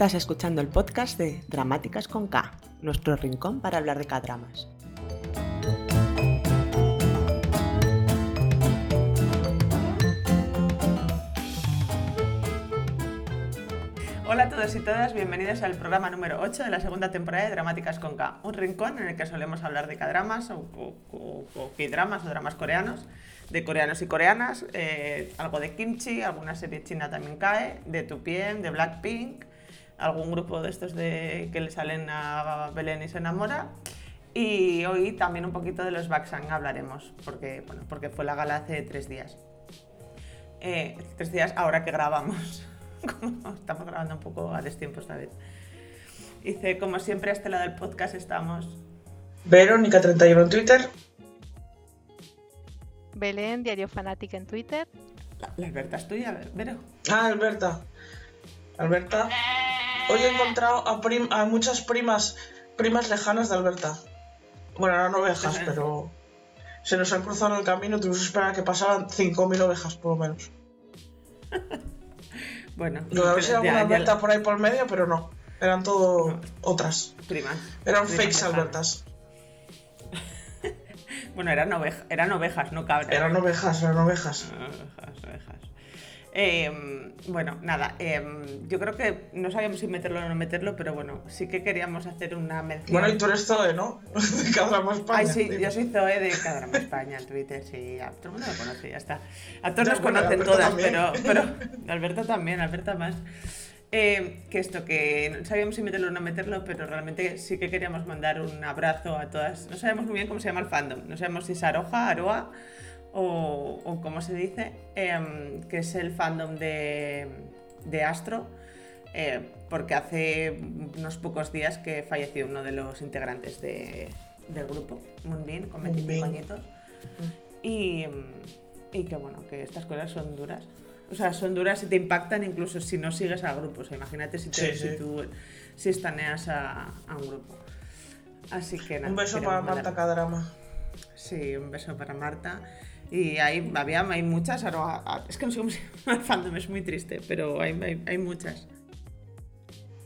Estás escuchando el podcast de Dramáticas con K, nuestro rincón para hablar de K-dramas. Hola a todos y todas, bienvenidos al programa número 8 de la segunda temporada de Dramáticas con K, un rincón en el que solemos hablar de K-dramas o, o, o dramas coreanos, de coreanos y coreanas, eh, algo de kimchi, alguna serie china también cae, de Tupien, de Blackpink, algún grupo de estos de, que le salen a Belén y se enamora. Y hoy también un poquito de los Baksang hablaremos, porque, bueno, porque fue la gala hace tres días. Eh, tres días ahora que grabamos. estamos grabando un poco a destiempo esta vez. Dice, como siempre, a este lado del podcast estamos. Verónica31 en Twitter. Belén, Diario Fanática en Twitter. La, la Alberta es tuya, Vero. Ah, Alberta. Alberta. Hoy he encontrado a, prim- a muchas primas, primas lejanas de Alberta. Bueno, eran ovejas, Ajá. pero se nos han cruzado en el camino. Tuvimos que esperar a que pasaran 5.000 ovejas, por lo menos. Bueno, Lo de haber sido alguna Alberta por ahí por medio, pero no. Eran todo No. otras. primas. Eran Primas fakes lejanas. Albertas. Bueno, eran, oveja- eran ovejas, no cabras. Eran ovejas, eran ovejas. Ovejas, ovejas. Eh, bueno, nada, eh, yo creo que no sabíamos si meterlo o no meterlo, pero bueno, sí que queríamos hacer una mención. Bueno, y tú eres Zoe, ¿no? De Cadrama España. Ay, sí, yo soy Zoe de Cadrama España en Twitter, sí, a todo el mundo me conoce, ya está. A todos Ya, nos bueno, conocen Alberto todas, también. pero, pero Alberta también, Alberta más. Eh, que esto, que no sabíamos si meterlo o no meterlo, pero realmente sí que queríamos mandar un abrazo a todas. No sabemos muy bien cómo se llama el fandom, no sabemos si es Aroja, Aroa o, o cómo se dice, em, que es el fandom de, de Astro, eh, porque hace unos pocos días que falleció uno de los integrantes de- del grupo, Moonbeam, con 25 Moonbeam. añitos. Y, mm, y que bueno, que estas cosas son duras. O sea, son duras y te impactan incluso si no sigues al grupo. O sea, imagínate si, te, Sí, si sí. tú si estaneas a, a un grupo. Así que nada. Un beso para Marta Cadrama. Sí, un beso para Marta. Y hay, había, hay muchas, ahora- ah, es que no sé cómo se llama el fandom, es muy triste, pero hay, hay, hay muchas.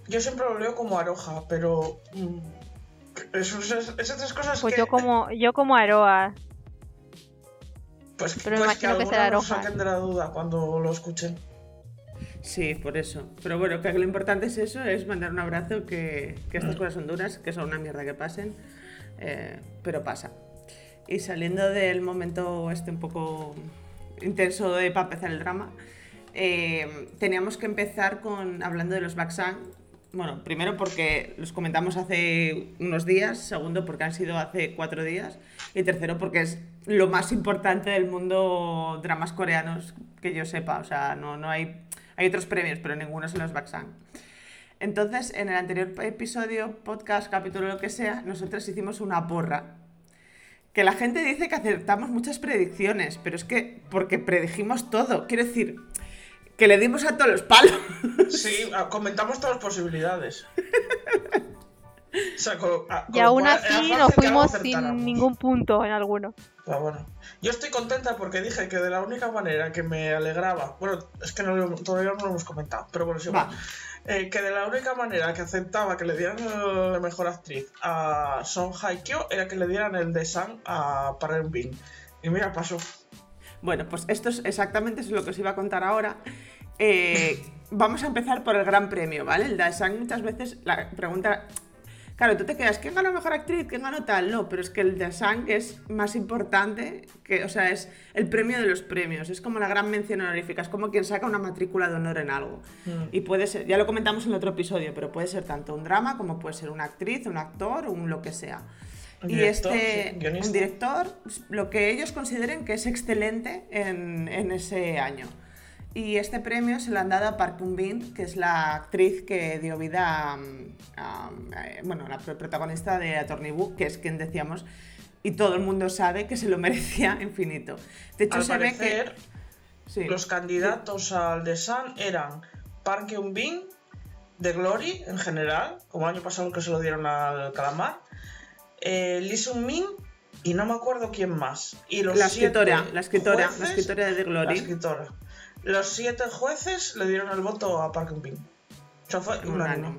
Yo siempre lo leo como Aroja, pero. mm, esas, esas tres cosas Pues que. yo como yo como Aroa. Pues, pero pues imagino que algunos será Aroja. saquen de la duda cuando lo escuchen. Sí, por eso. Pero bueno, que lo importante es eso, es mandar un abrazo, que, que estas cosas son duras, que son una mierda que pasen, eh, pero pasa. Y saliendo del momento este un poco intenso de para empezar el drama, eh, teníamos que empezar con hablando de los Baksang. Bueno, primero porque los comentamos hace unos días, segundo porque han sido hace cuatro días y tercero porque es lo más importante del mundo dramas coreanos que yo sepa. O sea, no, no hay, hay otros premios, pero ninguno son los Baksang. Entonces, en el anterior episodio, podcast, capítulo, lo que sea, nosotros hicimos una porra. Que la gente dice que acertamos muchas predicciones, pero es que porque predijimos todo. Quiero decir, que le dimos a todos los palos. Sí, comentamos todas las posibilidades. O sea, con- con Y aún cual así nos fuimos sin ningún punto en alguno. Pero bueno, yo estoy contenta porque dije que de la única manera que me alegraba, bueno, es que no lo- todavía no lo hemos comentado, pero bueno, sí, bueno, eh, que de la única manera que aceptaba que le dieran la mejor actriz a Song Hye Kyo era que le dieran el de Sang a Park Bin. Y mira, pasó. Bueno, pues esto es exactamente lo que os iba a contar ahora. Eh, vamos a empezar por el gran premio, ¿vale? El Daesang muchas veces la pregunta... Claro, tú te quedas, ¿quién ganó mejor actriz? ¿Quién ganó tal? No, pero es que el Daesang es más importante, que, o sea, es el premio de los premios, es como la gran mención honorífica, es como quien saca una matrícula de honor en algo. Y puede ser, ya lo comentamos en el otro episodio, pero puede ser tanto un drama como puede ser una actriz, un actor o un lo que sea. Un y director, este, guionista. un director, lo que ellos consideren que es excelente en, en ese año. Y este premio se lo han dado a Park Bin, que es la actriz que dio vida a, a- a- bueno, la pro- protagonista de Attorney Book, que es quien decíamos, y todo el mundo sabe que se lo merecía infinito. De hecho, Al se ve que... Sí. los candidatos al de Sang eran Park Bin, de Glory en general, como el año pasado que se lo dieron al Calamar, eh, Lee Sung Min y no me acuerdo quién más. Y los La escritora, la escritora, la escritora de The la Glory. escritora. Los siete jueces le dieron el voto a Park Hyun Bin. O sea, fue unánime.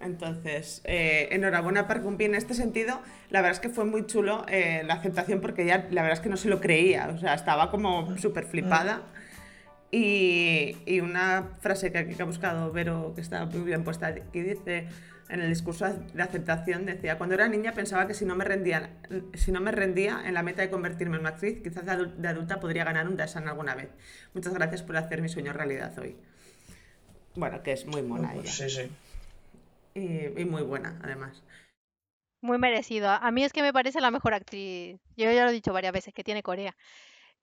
Entonces, eh, enhorabuena para Cumpi en este sentido. La verdad es que fue muy chulo eh, la aceptación porque ella, la verdad es que no se lo creía, o sea, estaba como súper flipada. Y, y una frase que aquí que ha buscado Vero, que está muy bien puesta, que dice, en el discurso de aceptación, decía, cuando era niña pensaba que si no me rendía, si no me rendía en la meta de convertirme en una actriz, quizás de adul- de adulta podría ganar un Dasan alguna vez. Muchas gracias por hacer mi sueño realidad hoy. Bueno, que es muy mona ella. Sí, sí. Y, y muy buena, además. Muy merecido. A mí es que me parece la mejor actriz. Yo ya lo he dicho varias veces, que tiene Corea.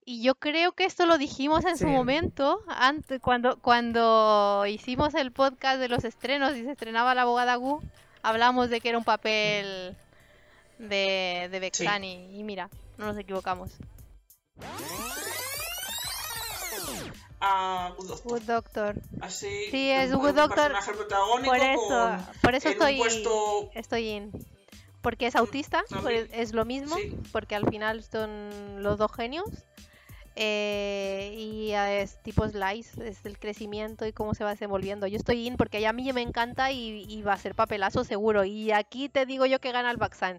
Y yo creo que esto lo dijimos en su momento, antes, cuando, cuando hicimos el podcast de los estrenos y se estrenaba La abogada Gu, hablamos de que era un papel de, de Bexani. Y mira, no nos equivocamos. A Good Doctor. Good Doctor. Así. Sí, es un, Good un Doctor. Por eso, con- por eso estoy, puesto- estoy in. Porque es autista, mí- es lo mismo, sí. porque al final son los dos genios. Eh, y es tipo Slice, es el crecimiento y cómo se va desenvolviendo. Yo estoy in porque a mí me encanta y, va a ser papelazo seguro. Y aquí te digo yo que gana el Baxan.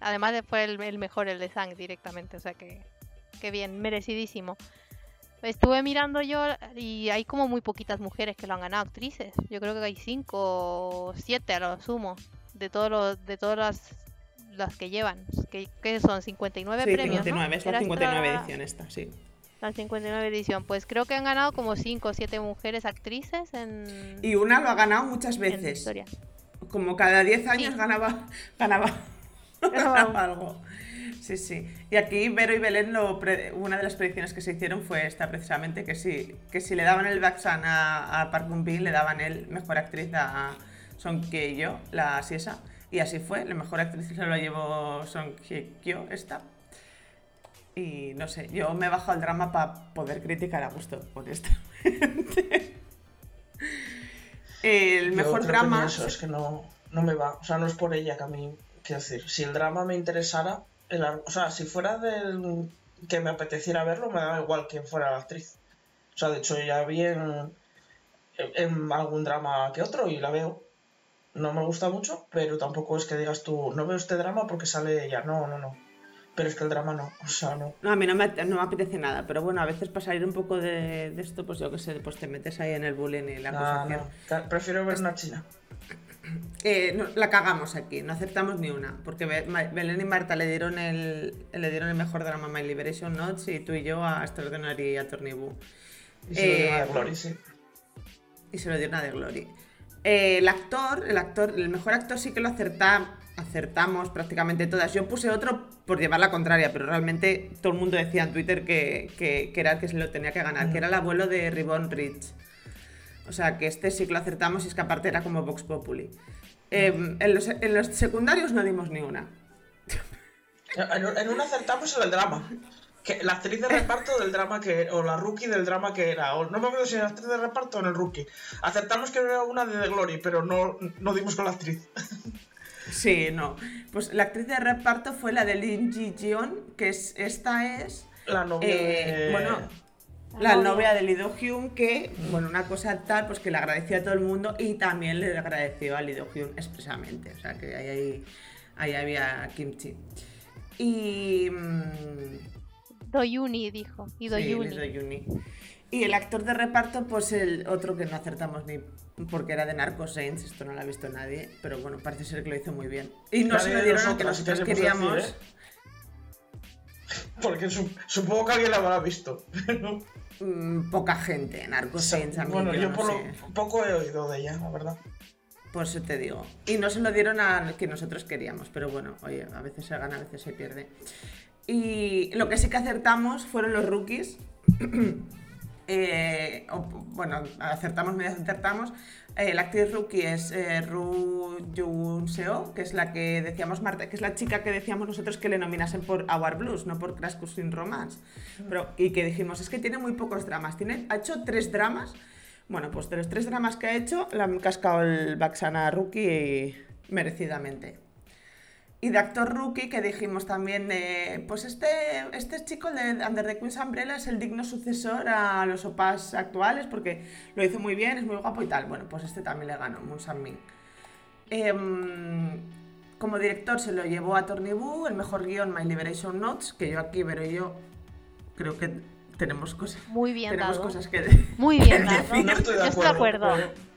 Además de- fue el, el mejor, el de Sang directamente, o sea que, que bien, merecidísimo. Estuve mirando yo y hay como muy poquitas mujeres que lo han ganado actrices. Yo creo que hay cinco o siete a lo sumo de todos los, de todas las, las que llevan. Que, que son 59 Sí, premios. ¿no? 59, es la Era 59 esta- edición esta, sí. La 59 edición. Pues creo que han ganado como 5 o 7 mujeres actrices en, Y una lo ha ganado muchas veces. historia. Como cada 10 años Sí. ganaba, ganaba, Ganaba algo. Sí, sí. Y aquí Vero y Belén, lo pre- una de las predicciones que se hicieron fue esta precisamente, que si, que si le daban el Baxan a, a Park Bum-bin, le daban el mejor actriz a Song Kye-yo, la Siesa. Y así fue, la mejor actriz se lo llevó Song Kye-kyo, esta. Y no sé, yo me he bajado al drama para poder criticar a gusto por esta gente. El mejor drama. Eso es que no, no me va. O sea, no es por ella que a mí. Quiero decir, si el drama me interesara, el o sea, si fuera del que me apeteciera verlo, me daba igual quién fuera la actriz. O sea, de hecho, ya vi en, en algún drama que otro y la veo. No me gusta mucho, pero tampoco es que digas tú, no veo este drama porque sale ella. No, no, no. Pero es que el drama no. O sea, no. No, a mí no me, no me apetece nada, pero bueno, a veces para salir un poco de, de esto, pues yo qué sé, pues te metes ahí en el bullying y la Ah, acusación. no. Prefiero ver una china. Eh, no, la cagamos aquí, no aceptamos ni una, porque Belén y Marta le dieron el, le dieron el mejor drama My Liberation Notes y tú y yo a Extraordinary Attorney Boo. Y se lo Eh, llama de Glory, sí. y se lo dieron a The Glory. Eh, el actor, el actor, el mejor actor sí que lo acerta, acertamos prácticamente todas. Yo puse otro por llevar la contraria, pero realmente todo el mundo decía en Twitter que, que- que era el que se lo tenía que ganar, que era el abuelo de Ribbon Rich. O sea, que este sí que lo acertamos y es que aparte era como Vox Populi. Eh, en, los, en los secundarios no dimos ni una. En, en una acertamos en el drama. Que la actriz de reparto del drama que o la rookie del drama que era. O no me acuerdo si era la actriz de reparto o en el rookie. Acertamos que era una de The Glory, pero no, no dimos con la actriz. Sí, no. Pues la actriz de reparto fue la de Lin Ji Jeon, que es, esta es La novia Eh, de... bueno, La novia de Lido Hyun, que, bueno, una cosa tal, pues que le agradeció a todo el mundo y también le agradeció a Lido Hyun expresamente. O sea, que ahí, ahí, ahí había kimchi. Y. mm, Doyuni dijo. Y sí, Doyuni. Do-yuni. Y el actor de reparto, pues el otro que no acertamos ni porque era de Narco Saints, esto no lo ha visto nadie, pero bueno, parece ser que lo hizo muy bien. Y no se lo dieron a que nosotros queríamos. decir, Porque su- supongo que alguien la habrá visto. pero- mm, poca gente, Narco Saints, a mí, bueno, yo yo no por lo sé. poco he oído de ella, la verdad. Pues eso te digo. Y no se lo dieron a que nosotros queríamos, pero bueno, oye, a veces se gana, a veces se pierde. Y lo que sí que acertamos fueron los rookies. Eh, bueno, acertamos, medio acertamos. Eh, la actriz rookie es eh, Ru Jun Seo, que es la que decíamos Marta, que es la chica que decíamos nosotros que le nominasen por Our Blues, no por Crash Course Romance. Pero, y que dijimos, es que tiene muy pocos dramas. Tiene, ha hecho tres dramas. Bueno, pues de los tres dramas que ha hecho, le han cascado el Baxana Rookie merecidamente. Y de actor rookie que dijimos también, eh, pues este, este chico de Under the Queen's Umbrella es el digno sucesor a los opas actuales porque lo hizo muy bien, es muy guapo y tal. Bueno, pues este también le ganó, Moon Sang-min. Em, como director se lo llevó a Tony Wu, el mejor guion My Liberation Notes, que yo aquí, pero yo creo que tenemos cosas, Muy bien tenemos dado. cosas que... Muy bien, que dado. No estoy de Yo estoy de acuerdo.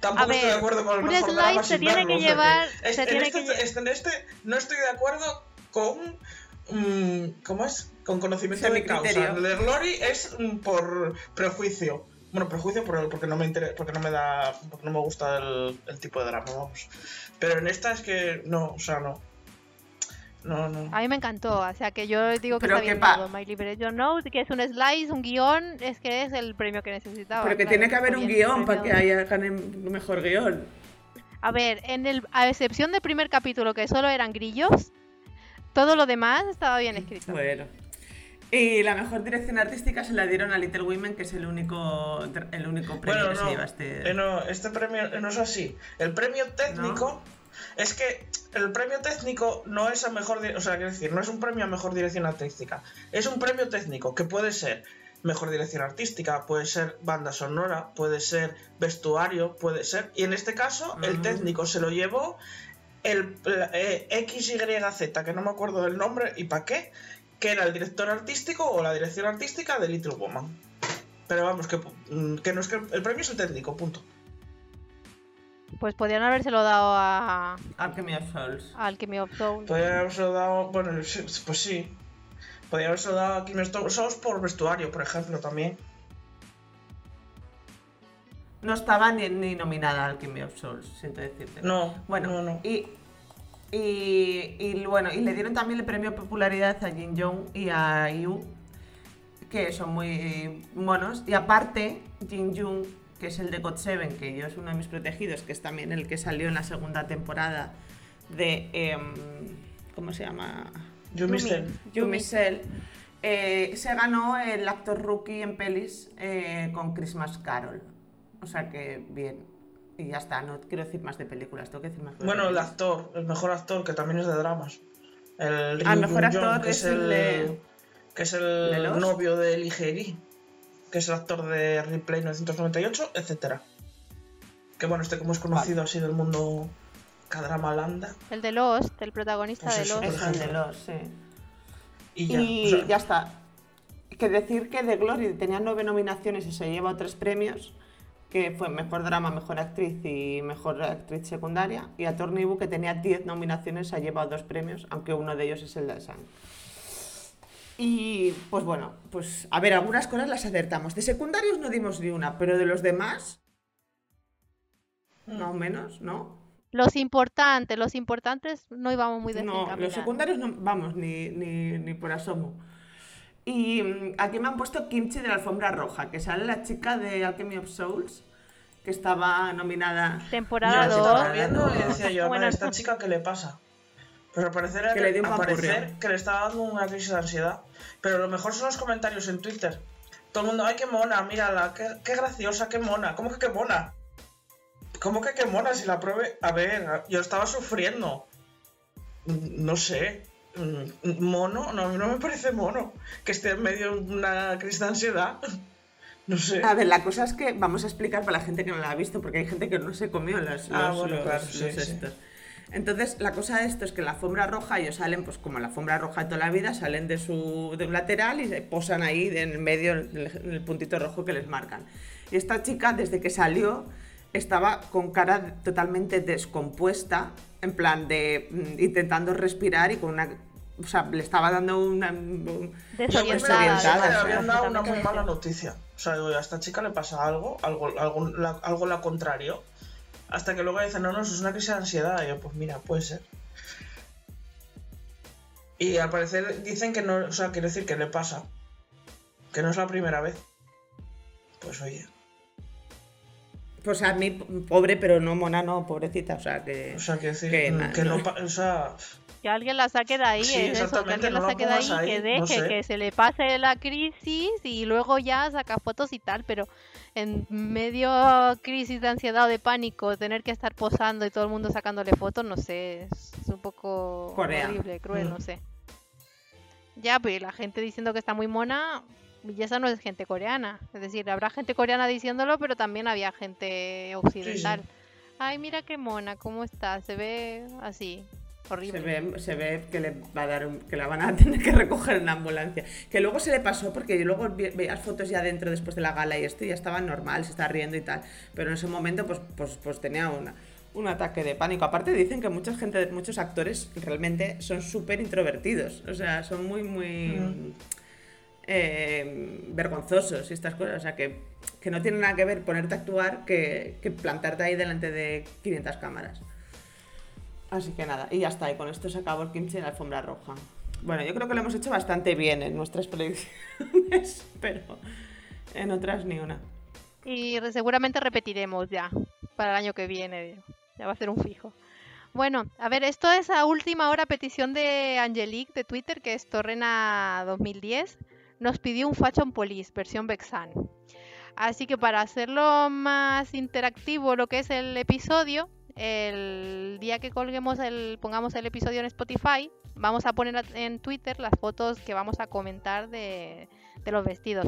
Tampoco A estoy de ver, acuerdo con el un mejor drama se tiene verlo, que llevar- se en, tiene este, que lle- este- en este no estoy de acuerdo con. mm, ¿Cómo es? Con conocimiento de Semicriterio. causa. El de Glory es mm, por prejuicio. Bueno, prejuicio por, porque no me inter- porque no me da. porque no me gusta el, el tipo de drama, vamos. Pero en esta es que no, o sea, no. No, no. A mí me encantó, o sea que yo digo que Pero está que bien dado. My Liberation Note, que es un slice, un guion, es que es el premio que necesitaba. Pero que claro, tiene que haber un guion para que haya ganen mejor guion. A ver, en el, a excepción del primer capítulo que solo eran grillos, todo lo demás estaba bien escrito. Bueno. Y la mejor dirección artística se la dieron a Little Women, que es el único, el único premio Bueno, que se no, lleva este. eh, no, este premio no es así. El premio técnico es que el premio técnico no es a mejor, o sea, quiero decir, no es un premio a mejor dirección artística. Es un premio técnico que puede ser mejor dirección artística, puede ser banda sonora, puede ser vestuario, puede ser. Y en este caso, el Mm. técnico se lo llevó el eh, XYZ, que no me acuerdo del nombre y para qué, que era el director artístico o la dirección artística de Little Woman. Pero vamos, que, mm, que no es que el premio es el técnico, punto. Pues podrían habérselo dado a Alchemy of Souls. a Alchemy of Soul. Podría haberse dado, bueno, pues sí. Podría haberse dado a Kim Souls por vestuario, por ejemplo, también. No estaba ni, ni nominada al Alchemy of Souls, siento decirte. No, Bueno, no, no. Y, y, y bueno, y le dieron también el premio popularidad a Jin Jong y a Yu, que son muy monos. Y aparte, Jin Jung, que es el de God Seven, que yo es uno de mis protegidos, que es también el que salió en la segunda temporada de. em, ¿Cómo se llama? Yumi eh, se ganó el actor rookie en pelis eh, con Christmas Carol. O sea que bien. Y ya está, no quiero decir más de películas, tengo que decir más cosas Bueno, de el actor, el mejor actor, que también es de dramas. El Ah, mejor Jung-jong, actor que es el de- que es el ¿De novio de Lee Hae-ri, que es el actor de Replay 998, etcétera. Que bueno, este como es conocido así del mundo K-drama landa. El de Lost, el protagonista Pues de Lost. Eso, el de ejemplo. los, sí. Y ya. Y o sea, ya está. Que decir que The Glory tenía nueve nominaciones y se lleva tres premios, que fue Mejor Drama, Mejor Actriz y Mejor Actriz Secundaria. Y a que tenía 10 nominaciones, se ha llevado dos premios, aunque uno de ellos es el de Sang. Y pues bueno, pues a ver, algunas cosas las acertamos. De secundarios no dimos ni una, pero de los demás, más o menos, ¿no? Los importantes, los importantes no íbamos muy No, desencaminados. los secundarios no, vamos, ni, ni, ni por asomo. Y mm, aquí me han puesto Kimchi de la alfombra roja, que sale la chica de Alchemy of Souls, que estaba nominada. Temporada yo dos, estaba 2. viendo y decía yo, Bueno, "Madre, esta chica, ¿qué le pasa? Pero al parecer, Que que, le dio un parecer que le estaba dando una crisis de ansiedad. Pero lo mejor son los comentarios en Twitter. Todo el mundo, ay, qué mona, mírala, qué, qué graciosa, qué mona. ¿Cómo que qué mona? ¿Cómo que qué mona? Si la pruebe. A ver, yo estaba sufriendo. No sé. ¿Mono? No, a mí no me parece mono. Que esté en medio de una crisis de ansiedad. No sé. A ver, la cosa es que vamos a explicar para la gente que no la ha visto, porque hay gente que no se comió los, Ah, los- bueno, los- claro, sí, los sí. estos. Entonces, la cosa de esto es que la alfombra roja, ellos salen, pues como la alfombra roja de toda la vida, salen de su de un lateral y se posan ahí en el medio, en el, en el puntito rojo que les marcan. Y esta chica, desde que salió, estaba con cara totalmente descompuesta, en plan de mm, intentando respirar y con una. O sea, le estaba dando una. un- Desorientada. le desorientada, habían dado una muy mala noticia. O sea, digo, a esta chica le pasa algo, algo, algo, la, algo la contrario. Hasta que luego dicen, no, no, eso es una crisis de ansiedad. Y yo, pues mira, puede ser. Y al parecer dicen que no, o sea, quiero decir que le pasa. Que no es la primera vez. Pues oye, Pues a mí, pobre, pero no mona, no, pobrecita. O sea, que. o sea, quiero decir que na- que no, o sea, Que alguien la saque de ahí, Sí, es eso, que alguien no la saque de ahí, que deje, no sé. que se le pase la crisis y luego ya saca fotos y tal, pero en medio crisis de ansiedad o de pánico, tener que estar posando y todo el mundo sacándole fotos, no sé, es, un poco Corea. horrible, cruel, Mm. no sé. Ya, pero la gente diciendo que está muy mona, y esa no es gente coreana. Es decir, habrá gente coreana diciéndolo, pero también había gente occidental. Ay, mira qué mona, cómo está, se ve así, Se ve, se ve que le va a dar un- que la van a tener que recoger en la ambulancia. Que luego se le pasó porque luego vi- veías fotos ya dentro después de la gala y esto y ya estaba normal, se estaba riendo y tal. Pero en ese momento pues, pues, pues tenía una, un ataque de pánico. Aparte dicen que mucha gente, muchos actores realmente son súper introvertidos. O sea, son muy, muy Mm. eh, vergonzosos y estas cosas. O sea, que, que no tiene nada que ver ponerte a actuar que, que plantarte ahí delante de 500 cámaras. Así que nada, y ya está, y con esto se acabó el kimchi en la alfombra roja. Bueno, yo creo que lo hemos hecho bastante bien en nuestras predicciones, pero en otras ni una. Y seguramente repetiremos ya para el año que viene. Ya va a ser un fijo. Bueno, a ver, esto es a última hora petición de Angelique de Twitter, que es Torrena 2010. Nos pidió un Fashion Police, versión Vexan. Así que para hacerlo más interactivo lo que es el episodio, el día que colguemos el, pongamos el episodio en Spotify, vamos a poner en Twitter las fotos que vamos a comentar de, de los vestidos.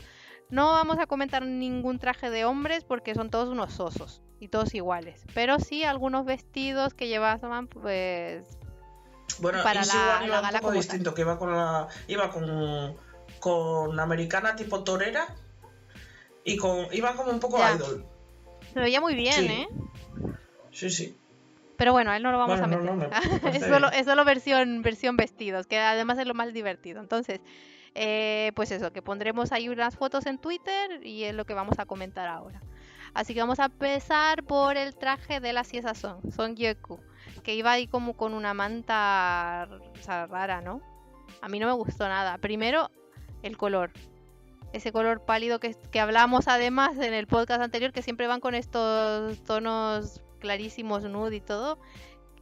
No vamos a comentar ningún traje de hombres porque son todos unos osos y todos iguales. Pero sí algunos vestidos que llevaban pues Bueno, para la- la gala un poco como distinto, que iba con la. iba con. con americana tipo torera. Y con. iba como un poco Ya. idol. se veía muy bien, Sí. ¿eh? Sí, sí. Pero bueno, a él no lo vamos Bueno, a meter. no, es, solo, bien. es solo versión, versión vestidos, que además es lo más divertido. Entonces, eh, pues eso, que pondremos ahí unas fotos en Twitter y es lo que vamos a comentar ahora. Así que vamos a empezar por el traje de la Ciesa Son, Son Yeku, que iba ahí como con una manta o sea, rara, ¿no? A mí no me gustó nada. Primero, el color. Ese color pálido que, que hablamos además en el podcast anterior, que siempre van con estos tonos clarísimos, nude y todo,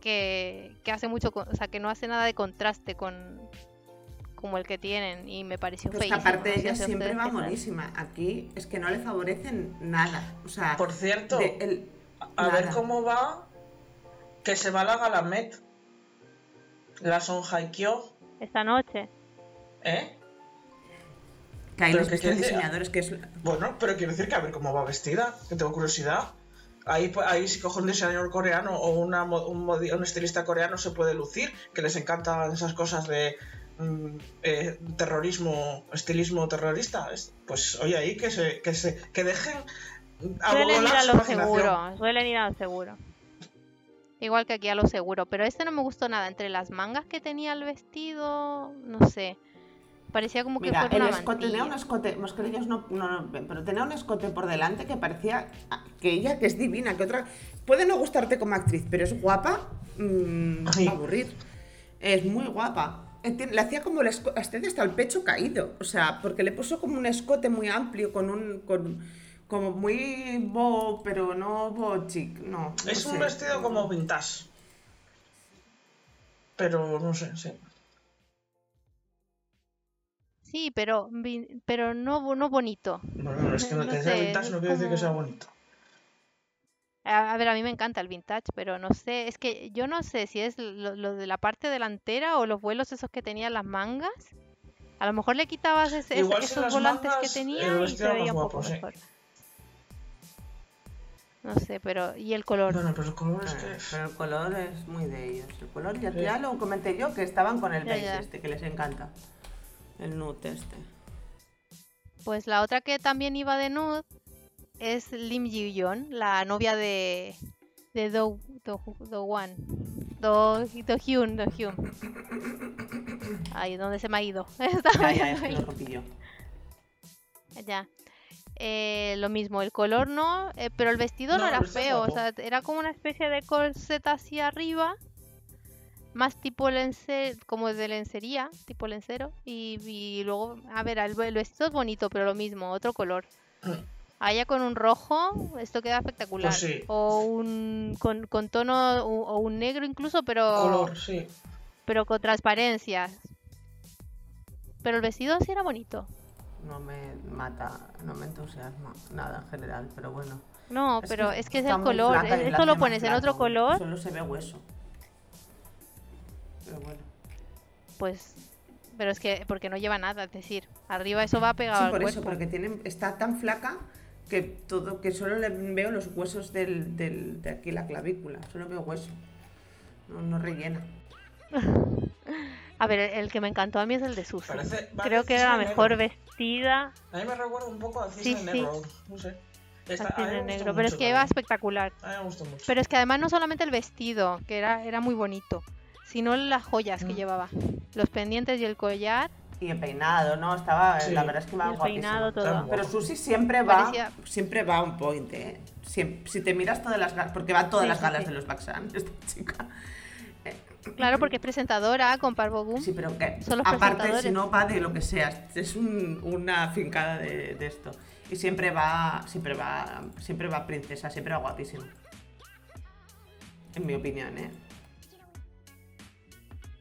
que, que hace mucho, o sea, que no hace nada de contraste con como el que tienen y me pareció Pues que feísimo. aparte no sé ella siempre va monísima. Aquí es que no le favorecen nada. O sea, Por cierto, de- el- a ver cómo va. Que se va la Galamet. La Son Haikyo. Esta noche. ¿Eh? que hay los que diseñadores que es Bueno, pero quiero decir que a ver cómo va vestida, que tengo curiosidad. Ahí, pues, ahí si cojo un diseñador coreano o una, un, un estilista coreano se puede lucir, que les encantan esas cosas de mm, eh, terrorismo, estilismo terrorista. Es- Pues oye, ahí que se, que se que dejen a Suelen ir a lo seguro, suelen ir a lo seguro. Igual que aquí a lo seguro, pero este no me gustó nada. Entre las mangas que tenía el vestido, no sé. Parecía como que Mira, fuera el una escote tenía un escote, mascarillas no, no, no ven, pero tenía un escote por delante que parecía que ella, que es divina, que otra. Puede no gustarte como actriz, pero es guapa, mm, Sí. va a aburrir. Es muy guapa. Eh, Le hacía como el escote, hasta el pecho caído, o sea, porque le puso como un escote muy amplio, con un. Con, como muy bo, pero no bo chic, no. no Es un sé. vestido como vintage. Pero no sé, sí. Sí, pero, pero no, no bonito. Bueno, es que no, No sea sé, vintage no quiere decir que sea bonito. A, a ver, a mí me encanta el vintage, pero no sé, es que yo no sé si es lo, lo de la parte delantera o los vuelos esos que tenían las mangas. A lo mejor le quitabas ese- Igual esos volantes que tenía y se veía un poco guapo, sí. mejor. No sé, pero ¿y el color? Bueno, pero el color es que. Pero el color es muy de ellos. El color ya, Sí. ya lo comenté yo, que estaban con el beige este, que les encanta. El nude este. Pues la otra que también iba de nude es Lim Ji-yeon, la novia de de Do Do, Do Wan. Do, Do Hyun, Do Hyun. Ay, ¿dónde se me ha ido? Estaba Ya, lo rompí yo. Ya. Eh, lo mismo, el color no, eh, pero el vestido no, No, era feo, o sea, era como una especie de corseta hacia arriba, más tipo como de lencería, tipo lencero, y, y luego, a ver, el, el vestido es bonito, pero lo mismo, otro color. Allá con un rojo, esto queda espectacular. Pues sí. O un con, con tono, o, o un negro incluso, pero Color, sí. pero con transparencias. Pero el vestido sí era bonito. No me mata, no me entusiasma nada en general, pero bueno. No, pero es que es el color. la Esto lo pones en otro color, Solo se ve hueso. Pero bueno. pues. Pero es que, porque no lleva nada, es decir, arriba eso va pegado Sí, al por cuerpo. eso, porque tiene, está tan flaca que todo, que solo le veo los huesos del, del- de aquí la clavícula, solo veo hueso. No, no rellena. A ver, el que me encantó a mí es el de Susan. Parece- Creo que era la mejor negro. vestida A mí me recuerda un poco al Sí, cisne sí. negro. No sé. Esta- a negro, pero es que iba espectacular. A mí me gustó mucho. Pero es que además no solamente el vestido, que era, era muy bonito, sino las joyas que Mm. llevaba. Los pendientes y el collar, Y el peinado, ¿no? Estaba, Sí. la verdad es que va peinado, todo. Pero. Susi siempre va, Parecía- siempre va a un point, ¿eh? Si te miras todas las galas, porque va todas Sí, las galas sí. de los Baxan, esta chica. Claro, porque es presentadora con Parvo Boom. Sí, pero que Son los aparte, si no va de lo que sea, es un- una fincada de, de esto. Y siempre va, siempre va, siempre va princesa, siempre va guapísima. En mi opinión, ¿eh?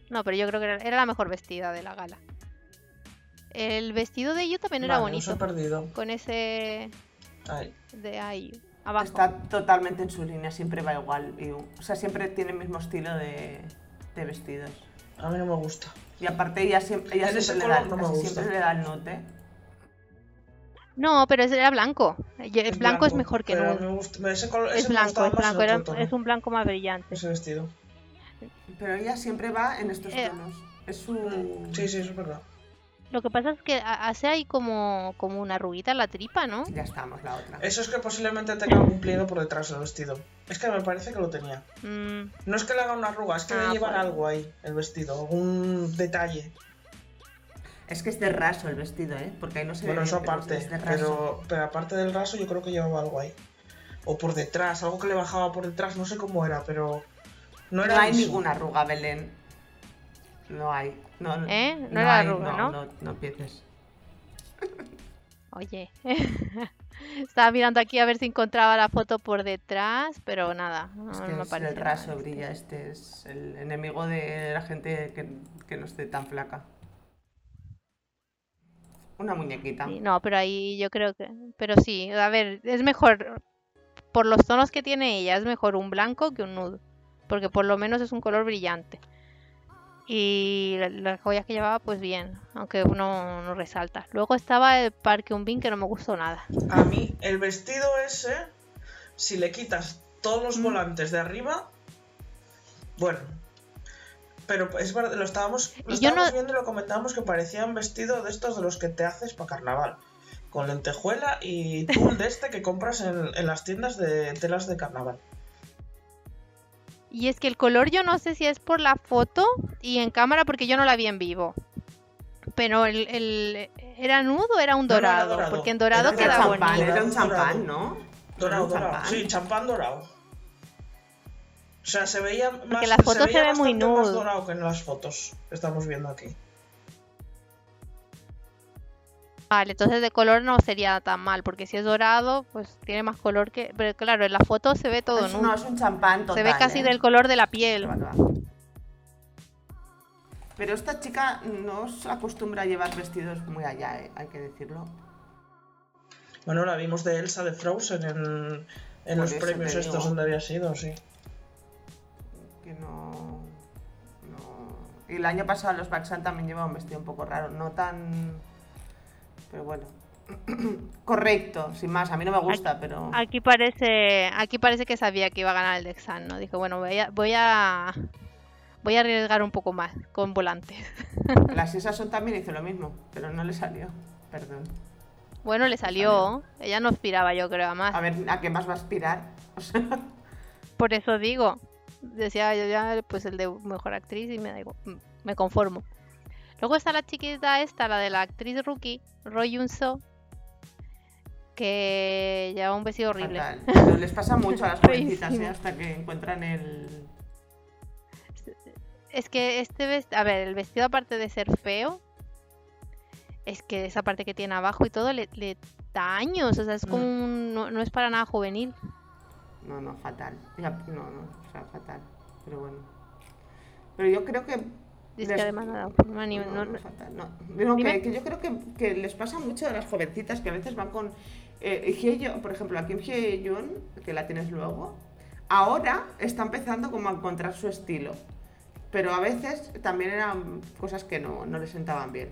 No, pero yo creo que era, era la mejor vestida de la gala. El vestido de ello también era os he bonito. perdido. Con ese Ay. de ahí abajo. Está totalmente en su línea, siempre va igual. y- o sea, siempre tiene el mismo estilo de, de vestidos. A mí no me gusta. Y aparte ella siempre, ella siempre, le da, no siempre le da el note. No, pero ese era blanco. Y El blanco, es mejor que nude. me gusta- ese color- ese Es blanco, es blanco, era- es un blanco más brillante. Ese vestido. Pero ella siempre va en estos Eh. tonos. Es su... Sí, sí, eso es verdad. Lo que pasa es que ha- hace ahí como, como una arruguita en la tripa, ¿no? Ya estamos, la otra. Eso es que posiblemente tenga algún pliegue por detrás del vestido. Es que me parece que lo tenía. Mm, No es que le haga una arruga, es que Ah, debe llevar algo ahí, el vestido, algún detalle. Es que es de raso el vestido, ¿eh? Porque ahí no se ve Bueno, eso pero aparte, es de raso. pero, pero aparte del raso yo creo que llevaba algo ahí. O por detrás, algo que le bajaba por detrás, no sé cómo era, pero no No, hay ninguna arruga, Belén. No hay. No, no- ¿Eh? No era hay, arruga, ¿no? No, no empieces. Oye. Estaba mirando aquí a ver si encontraba la foto por detrás, pero nada, no, Es que es el nada. raso brilla. Este es el enemigo de la gente que, que no esté tan flaca. Una muñequita. Sí, no, pero ahí yo creo que. Pero sí, a ver, es mejor. Por los tonos que tiene ella, es mejor un blanco que un nude. Porque por lo menos es un color brillante. Y la- las joyas que llevaba, pues bien, aunque no, no resalta. Luego estaba el Parque Umbin, que no me gustó nada. A mí, el vestido ese, si le quitas todos los volantes de arriba, bueno. Pero es verdad, lo estábamos, lo Y yo estábamos no- viendo y lo comentábamos que parecía un vestido de estos de los que te haces para carnaval. Con lentejuela y tul de este que compras en, en las tiendas de telas de carnaval. Y es que el color yo no sé si es por la foto y en cámara porque yo no la vi en vivo. Pero el, el- ¿era nudo o era un No, no, era dorado? Porque en dorado Era queda champán, bonito. era un champán, ¿no? Dorado, dorado. Sí, champán dorado. O sea, se veía más. la foto se veía ve muy bastante más dorado que en las fotos que estamos viendo aquí. Vale, entonces de color no sería tan mal, porque si es dorado, pues tiene más color que... Pero claro, en la foto se ve todo Es- nudo. no, es un champán total. se ve casi ¿eh? del color de la piel. Pero esta chica no se acostumbra a llevar vestidos muy allá, ¿eh? hay que decirlo. Bueno, la vimos de Elsa de Frozen en, en los premios estos donde había sido, sí. Que no, no- Y el año pasado los Baxan también llevaban un vestido un poco raro, no tan... Pero bueno. Correcto, sin más. A mí no me gusta, pero... Aquí parece, aquí parece que sabía que iba a ganar el Dexan, ¿no? Dijo, bueno, voy a, voy a, voy a arriesgar un poco más con volantes. Las esas son también hizo lo mismo, pero no le salió. Perdón. Bueno, le salió. Ella no aspiraba, yo creo, a más. A ver, ¿a qué más va a aspirar? O sea, Por eso digo. Decía yo ya, pues el de mejor actriz y me da igual, me conformo. Luego está la chiquita esta, la de la actriz rookie, Roy Yun-so, que lleva un vestido horrible. fatal. Pero les pasa mucho a las jovencitas, ¿eh? Hasta que encuentran el... Es que este vestido, a ver, el vestido aparte de ser feo, es que esa parte que tiene abajo y todo le, le da años, o sea, es como Mm. un- no, no es para nada juvenil. No, no, fatal. No, no, o sea, fatal. Pero bueno. Pero yo creo que Dice que Les- además no da forma ni- No, no- no no- falta, no. Que, que yo creo que, que les pasa mucho a las jovencitas que a veces van con. Eh, Hyeyo- por ejemplo, aquí en Hyun, que la tienes luego, ahora está empezando como a encontrar su estilo. Pero a veces también eran cosas que no, no le sentaban bien.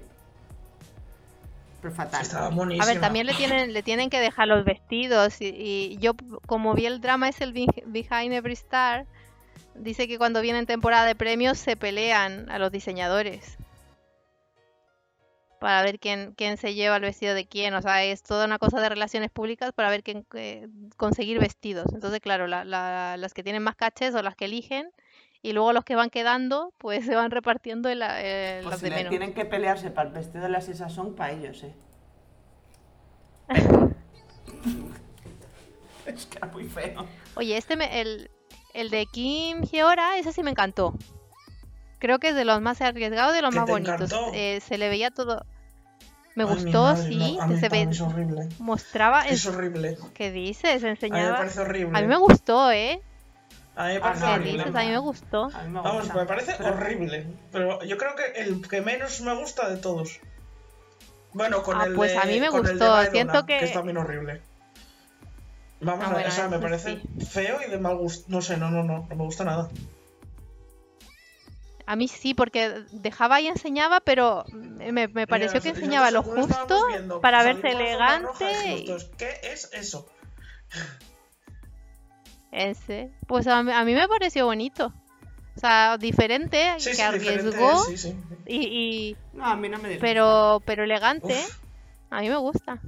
Pero fatal. Estaba buenísima. A ver, también le tienen, le tienen que dejar los vestidos y, y yo como vi el drama es el Be- Behind Every Star, dice que cuando viene en temporada de premios se pelean a los diseñadores para ver quién, quién se lleva el vestido de quién, o sea, es toda una cosa de relaciones públicas para ver quién eh, conseguir vestidos. Entonces, claro, la- la- las que tienen más cachés son las que eligen y luego los que van quedando, pues se van repartiendo eh, Pues los si de menos. tienen que pelearse para el vestido de la Sisa Song, para ellos, ¿eh? es que era muy feo. Oye, este me- el, el de Kim Hyora, ese sí me encantó. Creo que es de los más arriesgados, de los ¿Que más bonitos. Eh, se le veía todo. Me Ay, gustó, madre, sí. no, a mí se ve, es horrible. mostraba. Es horrible. ¿Qué dices? A mí me Enseñaba. parece horrible. A mí me gustó, ¿eh? A mí me parece no, ¿Qué a mí horrible. dices? A mí me gustó. Mí me Vamos, gusta. me parece Pero- horrible. Pero yo creo que el que menos me gusta de todos. Bueno, con Ah, el pues de, a mí me gustó, siento que- es también horrible. Vamos Ah, a ver, bueno, o sea, me parece sí. feo y de mal gusto. No sé, no, no, no, no me gusta nada. A mí sí, porque dejaba y enseñaba, pero me, me pareció Mira, que enseñaba lo justo viendo, para verse elegante. y- ¿Qué es eso? Ese. Pues a mí, a mí me pareció bonito. O sea, diferente, Sí, que sí, diferente, arriesgó sí, sí. y, y- No, a mí no me pero, pero elegante. Uf. A mí me gusta.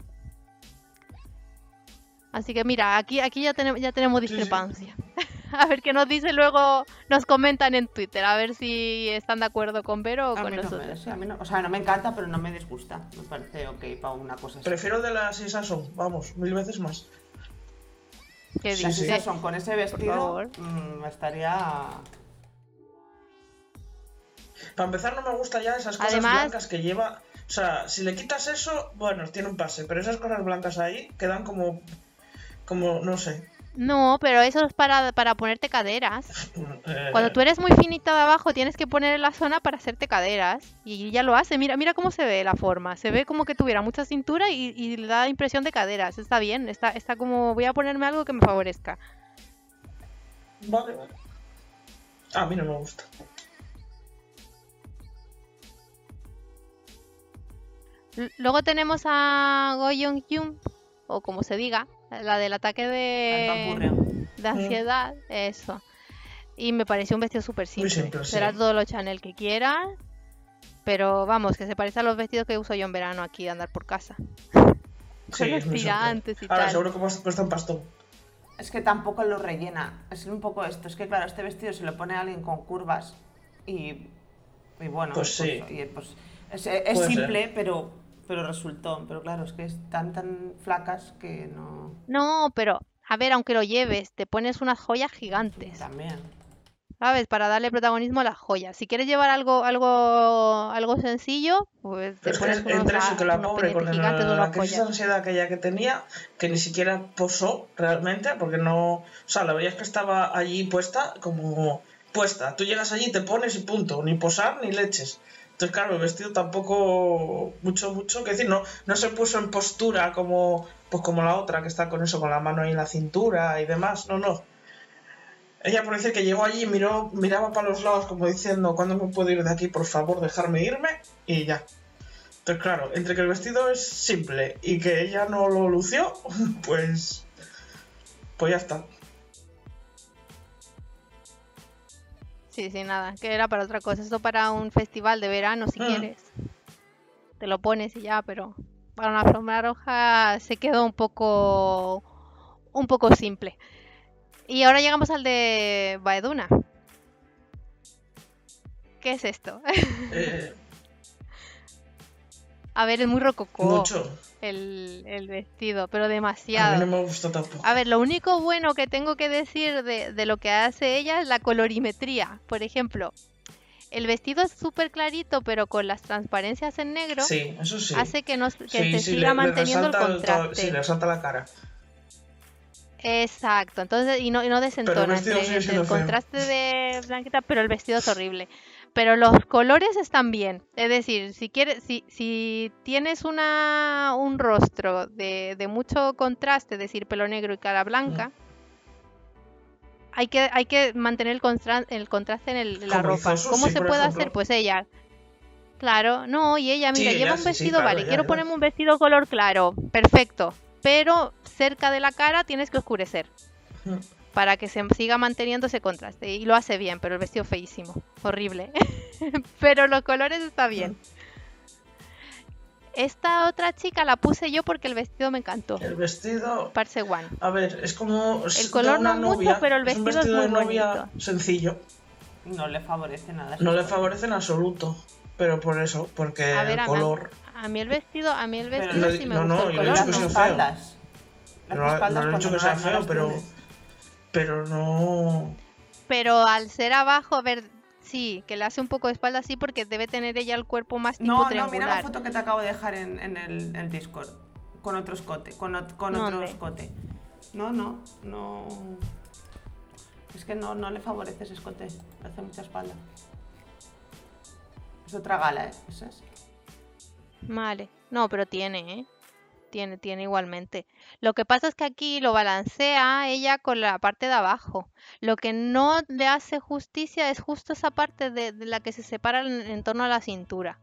Así que mira, aquí, aquí ya, tenemos, ya tenemos Sí, sí. discrepancia. A ver qué nos dice luego, nos comentan en Twitter, a ver si están de acuerdo con Vero o A con mí no me- nosotros. sí, a mí no- o sea, no me encanta, pero no me disgusta. Me parece ok para una cosa así. Prefiero de la Sisason, vamos, mil veces más. ¿Qué? Sisa Song con ese vestido mm, estaría... Para empezar, no me gusta ya esas cosas Además- blancas que lleva. O sea, si le quitas eso, bueno, tiene un pase, pero esas cosas blancas ahí quedan como. Como, no sé. No, pero eso es para, para ponerte caderas. eh, Cuando tú eres muy finita de abajo, tienes que poner en la zona para hacerte caderas. Y ya lo hace. Mira, mira cómo se ve la forma. Se ve como que tuviera mucha cintura y, y le da impresión de caderas. Está bien. Está, está como. Voy a ponerme algo que me favorezca. Vale, vale. A mí no me gusta. L- Luego tenemos a Go Young Jun, o como se diga, la del ataque de, de ansiedad. Eso. Y me pareció un vestido súper simple. simple, Será sí. todo lo Chanel que quieran. Pero vamos, que se parece a los vestidos que uso yo en verano aquí de andar por casa. Sí, Con los tirantes y Ahora, tal. seguro que cuesta cuesta un pastón. Es que tampoco lo rellena. Es un poco esto. Es que, claro, este vestido se lo pone a alguien con curvas y, y bueno, Pues sí. y, pues, es, simple, pero, pero resultó. Pero claro, es que están tan flacas que no... No, pero a ver, aunque lo lleves, te pones unas joyas gigantes, También. ¿sabes? Para darle protagonismo a las joyas. Si quieres llevar algo, algo, algo sencillo, pues te Pero es que pones es unos, entre eso a- que la unos pobre con gigantes de la unas crisis de ansiedad aquella que tenía, que ni siquiera posó realmente, porque no. O sea, la veías que estaba allí puesta como puesta. Tú llegas allí, te pones y punto. Ni posar ni leches. Entonces, claro, el vestido tampoco mucho, mucho que decir. No, no se puso en postura como, pues como la otra, que está con eso, con la mano ahí en la cintura y demás. No, no. Ella por decir que llegó allí miró, miraba para los lados como diciendo, ¿cuándo me puedo ir de aquí? Por favor, dejarme irme. Y ya. Entonces, claro, entre que el vestido es simple y que ella no lo lució, pues. Pues ya está. Sí, sí, nada, que era para otra cosa. Esto para un festival de verano, si Ah. quieres. Te lo pones y ya, pero para una alfombra roja se quedó un poco, un poco simple. Y ahora llegamos al de Baeduna. ¿Qué es esto? Eh, A ver, es muy rococó mucho. El, el vestido, pero A mí demasiado. no me gustó tampoco. A ver, lo único bueno que tengo que decir de, de lo que hace ella es la colorimetría. Por ejemplo, el vestido es súper clarito, pero con las transparencias en negro Sí, eso sí. hace que, nos, que Sí, se siga le- le manteniendo el resalta el contraste. sí, le resalta la cara. Exacto, entonces y no, y no desentona entre, el feo. contraste de blanquita, pero el vestido es horrible. Pero los colores están bien. Es decir, si quieres, si, si tienes una, un rostro de, de mucho contraste, es decir, pelo negro y cara blanca, hay que, hay que mantener el, constra- el contraste en, el- en la ropa. ¿Cómo se puede ejemplo. hacer? Pues ella. Claro, no, y ella, mira, lleva un sí, vestido, vale, quiero ponerme un vestido color claro, perfecto, pero cerca de la cara tienes que oscurecer Mm. Para que se siga manteniendo ese contraste. Y lo hace bien, pero el vestido feísimo, horrible. pero los colores está bien. Esta otra chica la puse yo porque el vestido me encantó. El vestido, Parse One. a ver, es como. El color no mucho, novia, pero el es un vestido es de muy novia bonito. sencillo. No le favorece nada. No le favorece en absoluto. Pero por eso, porque A ver, el a, mí- color. a mí el vestido, a mí el Pero vestido no- sí me no, gustó no, el yo he color. dicho que Las sea feo. espaldas. Las No, no he dicho que sea no- no feo, pero. tienes. Pero no. Pero al ser abajo, a ver, sí, que le hace un poco de espalda así porque debe tener ella el cuerpo más tipo No, no, mira la foto que te acabo de dejar en, en el, Discord. Con otro escote. Con, con otro escote. No, no, no. Es que no, no le favorece ese escote. Le hace mucha espalda. Es otra gala, ¿eh? Esa es. Vale. No, pero tiene, ¿eh? Tiene, tiene igualmente. Lo que pasa es que aquí lo balancea ella con la parte de abajo. Lo que no le hace justicia es justo esa parte de, la que se separa en, torno a la cintura.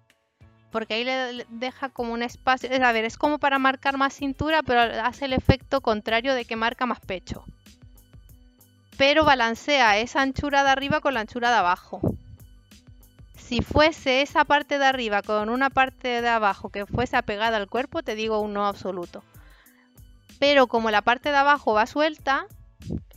Porque ahí le, deja como un espacio. Es, a ver, es como para marcar más cintura, pero hace el efecto contrario de que marca más pecho. Pero balancea esa anchura de arriba con la anchura de abajo. Si fuese esa parte de arriba con una parte de abajo que fuese apegada al cuerpo, te digo un no absoluto. Pero como la parte de abajo va suelta,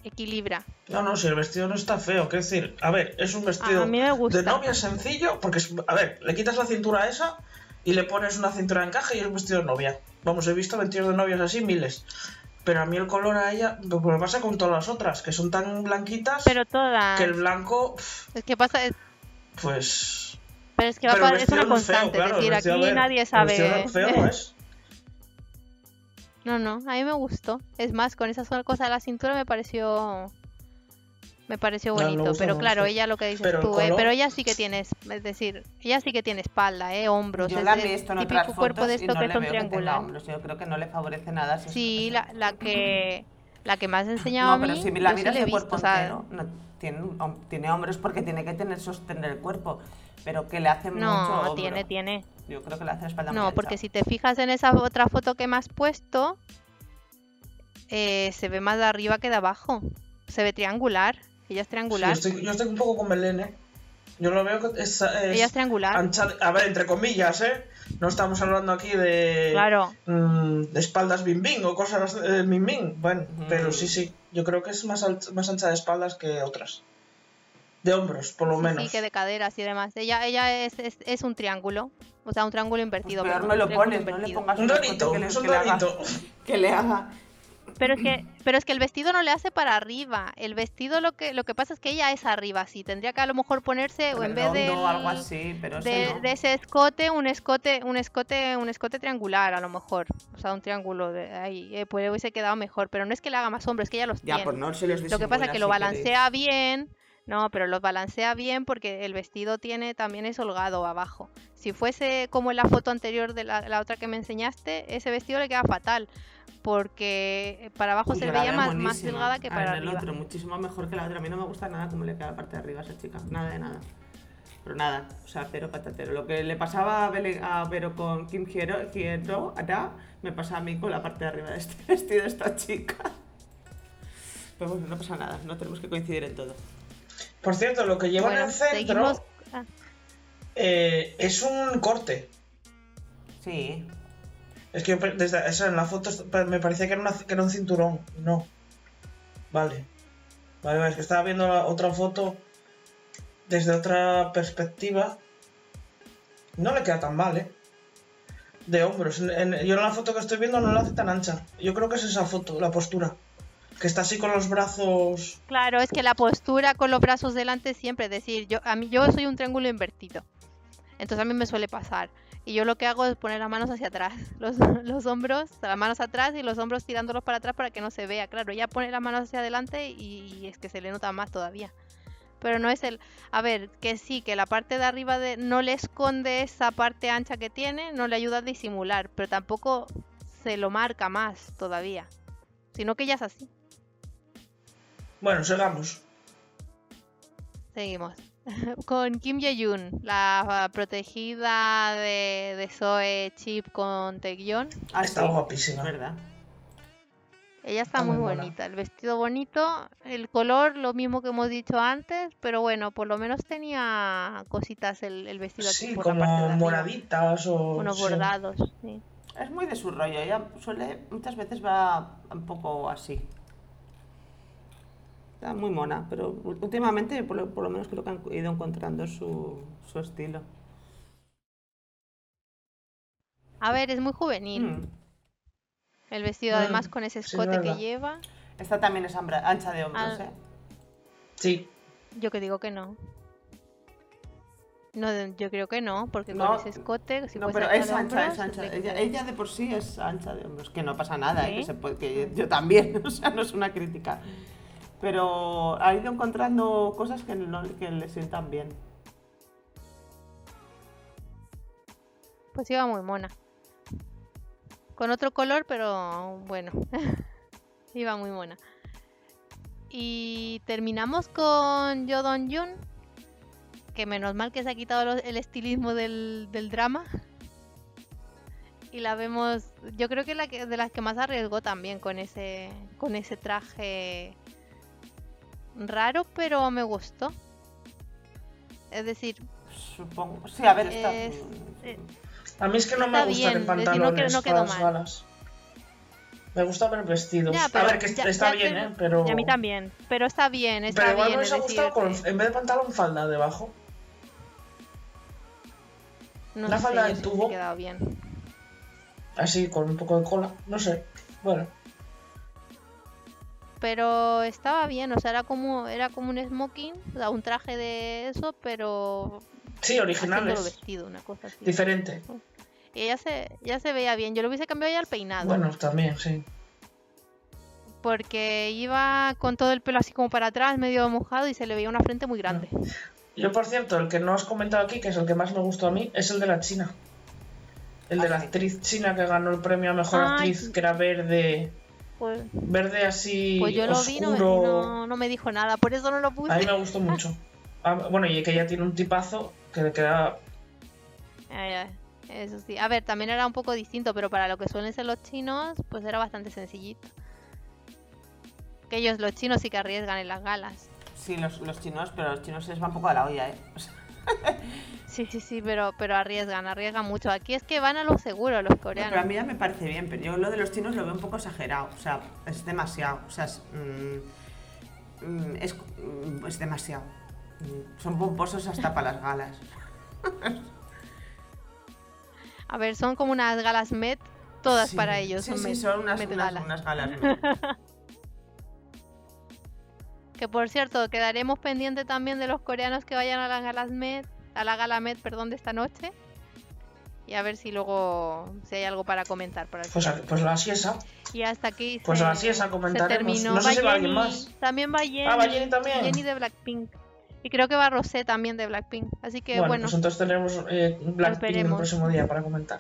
equilibra. No, no, si el vestido no está feo. Quiero decir, a ver, es un vestido de novia sencillo, porque, es- a ver, le quitas la cintura a esa y le pones una cintura de encaje y es un vestido de novia. Vamos, he visto vestidos de novias así miles. Pero a mí el color a ella, pues me pasa con todas las otras, que son tan blanquitas Pero todas. que el blanco, Es que pasa. Es- pues... Pero es que va Pero a es una feo, constante. claro, es decir, a aquí ver, nadie sabe. no- feo no es. No, no, a mí me gustó. Es más, con esa sola cosa de la cintura me pareció. Me pareció No, bonito. gusta, pero claro, gusta. ella lo que dices Pero tú, eh, color- pero ella sí que tiene, es decir, ella sí que tiene espalda, eh, hombros. Yo es la he visto en típico otras cuerpo fotos de y esto no que le son triangulares. hombros. Yo creo que no le favorece nada. ese Sí, la, la que la que más enseñaba a No, mí, pero si la yo sí miras le he de visto, cuerpo o sea, entero, no, tiene, tiene hombros porque tiene que tener sostener el cuerpo. Pero que le hace mucho no, hombro. tiene, tiene. Yo creo que le hace la espalda No, porque si te fijas en esa otra foto que me has puesto, eh, se ve más de arriba que de abajo. Se ve triangular. Ella es Sí, triangular. yo, estoy, yo estoy un poco con Belén, ¿eh? Yo lo veo que es, es Ella es triangular. ancha a ver, entre comillas, ¿eh? No estamos hablando aquí de, Claro. mm, de espaldas bim bim o cosas eh, bim bim. Bueno, Ujú. pero sí, sí. Yo creo que es más, alt- más ancha de espaldas que otras. De hombros, por lo Sí, menos. sí, que de caderas y demás. Ella, ella es, es, es un triángulo. O sea, un triángulo Pues invertido. perdón, me un lo pones, no le pongas Un dorito, que le, es un que le haga, dorito. que le haga. Pero es que, pero es que el vestido no le hace para arriba. El vestido lo que, lo que pasa es que ella es arriba, sí. Tendría que a lo mejor ponerse, o en vez de, algo así, pero ese de, no. de ese escote, un escote, un escote, un escote triangular, a lo mejor. O sea, un triángulo de ahí. Eh, puede hubiese quedado mejor. Pero no es que le haga más hombros, es que ella los Ya, tiene. pues no se los Lo que pasa es que lo balancea bien. No, pero lo balancea bien porque el vestido tiene también es holgado abajo. Si fuese como en la foto anterior de la, la otra que me enseñaste, ese vestido le queda fatal. Porque para abajo Uy, se veía más, más delgada que para el arriba. otro, muchísimo mejor que la otra. A mí no me gusta nada cómo le queda la parte de arriba a esa chica. Nada de nada. Pero nada, o sea, cero patatero. Lo que le pasaba a, Bele- a Vero con Kim Hero Ara, me pasa a mí con la parte de arriba de este vestido de esta chica. Pero bueno, no pasa nada, no tenemos que coincidir en todo. Por cierto, lo que lleva en Bueno, el centro seguimos. ah, eh, es un corte. Sí, Es que desde en la foto me parecía que era, un cinturón. No. Vale. Vale, vale, es que estaba viendo la otra foto desde otra perspectiva. No le queda tan mal, ¿eh? De hombros. En- yo en la foto que estoy viendo no la hace tan ancha. Yo creo que es esa foto, la postura. Que está así con los brazos. Claro, es que la postura con los brazos delante siempre, es decir, yo a mí yo soy un triángulo invertido. Entonces a mí me suele pasar. Y yo lo que hago es poner las manos hacia atrás, los, los hombros, las manos atrás y los hombros tirándolos para atrás para que no se vea. Claro, ella pone las manos hacia adelante y, y es que se le nota más todavía. Pero no es el... A ver, que sí, que la parte de arriba de... no le esconde esa parte ancha que tiene, no le ayuda a disimular, pero tampoco se lo marca más todavía. Sino que ya es así. Bueno, sigamos. Seguimos. con Kim Ye-yoon, la protegida de, de Zoe Chip con Taecyeon. Ah, está guapísima. ¿Verdad? Ella está, muy, bonita, el vestido bonito, el color lo mismo que hemos dicho antes, pero bueno, por lo menos tenía cositas el, el vestido sí, aquí por como la parte de arriba. moraditas o... unos sí. bordados, sí. Es muy de su rollo. Ella suele, muchas veces va un poco así. Está muy mona, pero últimamente por lo, por lo menos creo que han ido encontrando su, su estilo. A ver, es muy juvenil. Mm. El vestido Mm, además con ese sí, es escote que lleva. Esta también es ancha de hombros, Ah. ¿eh? Sí, Yo que digo que no. No, yo creo que no, porque No, con ese escote, si no, pero es ancha, es ancha. Ella, de por sí es ancha de hombros, que no pasa nada, ¿eh? ¿Sí? que se puede, que yo también, o sea, no es una crítica. Pero ha ido encontrando cosas que, no, que le sientan bien. Pues iba muy mona. Con otro color, pero bueno. iba muy mona. Y terminamos con Yodon Jun. Que menos mal que se ha quitado el estilismo del, del drama. Y la vemos. Yo creo que la que de las que más arriesgó también con ese. con ese traje raro, pero me gustó. Es decir, Supongo. Sí, a ver, está. Es- eh, a mí es que no Está me gustan bien, en es decir, no que- pantalones no quedó para las mal. galas. Me gusta ver vestidos. Ya, a pero ver, que ya- está ya bien, que- ¿eh? Pero... y a mí también. Pero está bien, está Pero igual bien. me es hubiese gustado decir, con, en vez de pantalón, falda debajo. No La sé falda yo de si tubo. quedado bien. Así, con un poco de cola. No sé. Bueno. Pero estaba bien, o sea, era como, era como un smoking, o sea, un traje de eso, pero Sí, originales. vestido, una cosa así. Diferente. Y ella se, ya se veía bien. Yo lo hubiese cambiado ya el peinado. Bueno, también, sí. Porque iba con todo el pelo así como para atrás, medio mojado, y se le veía una frente muy grande. Yo, por cierto, el que no has comentado aquí, que es el que más me gustó a mí, es el de la China. El de Ah, la sí. actriz china que ganó el premio a mejor Ay, actriz, que era verde. Pues, Verde así. pues yo lo vi, no me, oscuro. no, no me dijo nada, por eso no lo puse. A mí me gustó mucho. Ah, bueno, y que ella tiene un tipazo que le queda. Ay, ay, Eso sí. A ver, también era un poco distinto, pero para lo que suelen ser los chinos, pues era bastante sencillito. Que ellos, los chinos, sí que arriesgan en las galas. Sí, los, los chinos, pero los chinos se les va un poco a la olla, ¿eh? Sí, sí, sí, pero, pero arriesgan, arriesgan mucho. Aquí es que van a lo seguro los pero a coreanos. mí ya me parece bien, pero yo lo de los chinos lo veo un poco exagerado. O sea, es demasiado. O sea, es, mm, mm, es, mm, es demasiado. Son pomposos hasta para las galas. A ver, son como unas galas Met, todas Sí, para ellos. Sí, son sí, Met- son unas, Met unas, galas. unas galas. Que por cierto, quedaremos pendientes también de los coreanos que vayan a las galas Met, a la gala Met, perdón, de esta noche. Y a ver si luego si hay algo para comentar por aquí. Pues, pues así esa. Y hasta aquí Pues se, así se comentaremos. terminó. No sé si va alguien más. También va Jenny. Ah, va Jenny también. Jenny de Blackpink. Y creo que va Rosé también de Blackpink. Así que bueno, bueno, pues entonces tenemos eh, Blackpink el próximo día para comentar.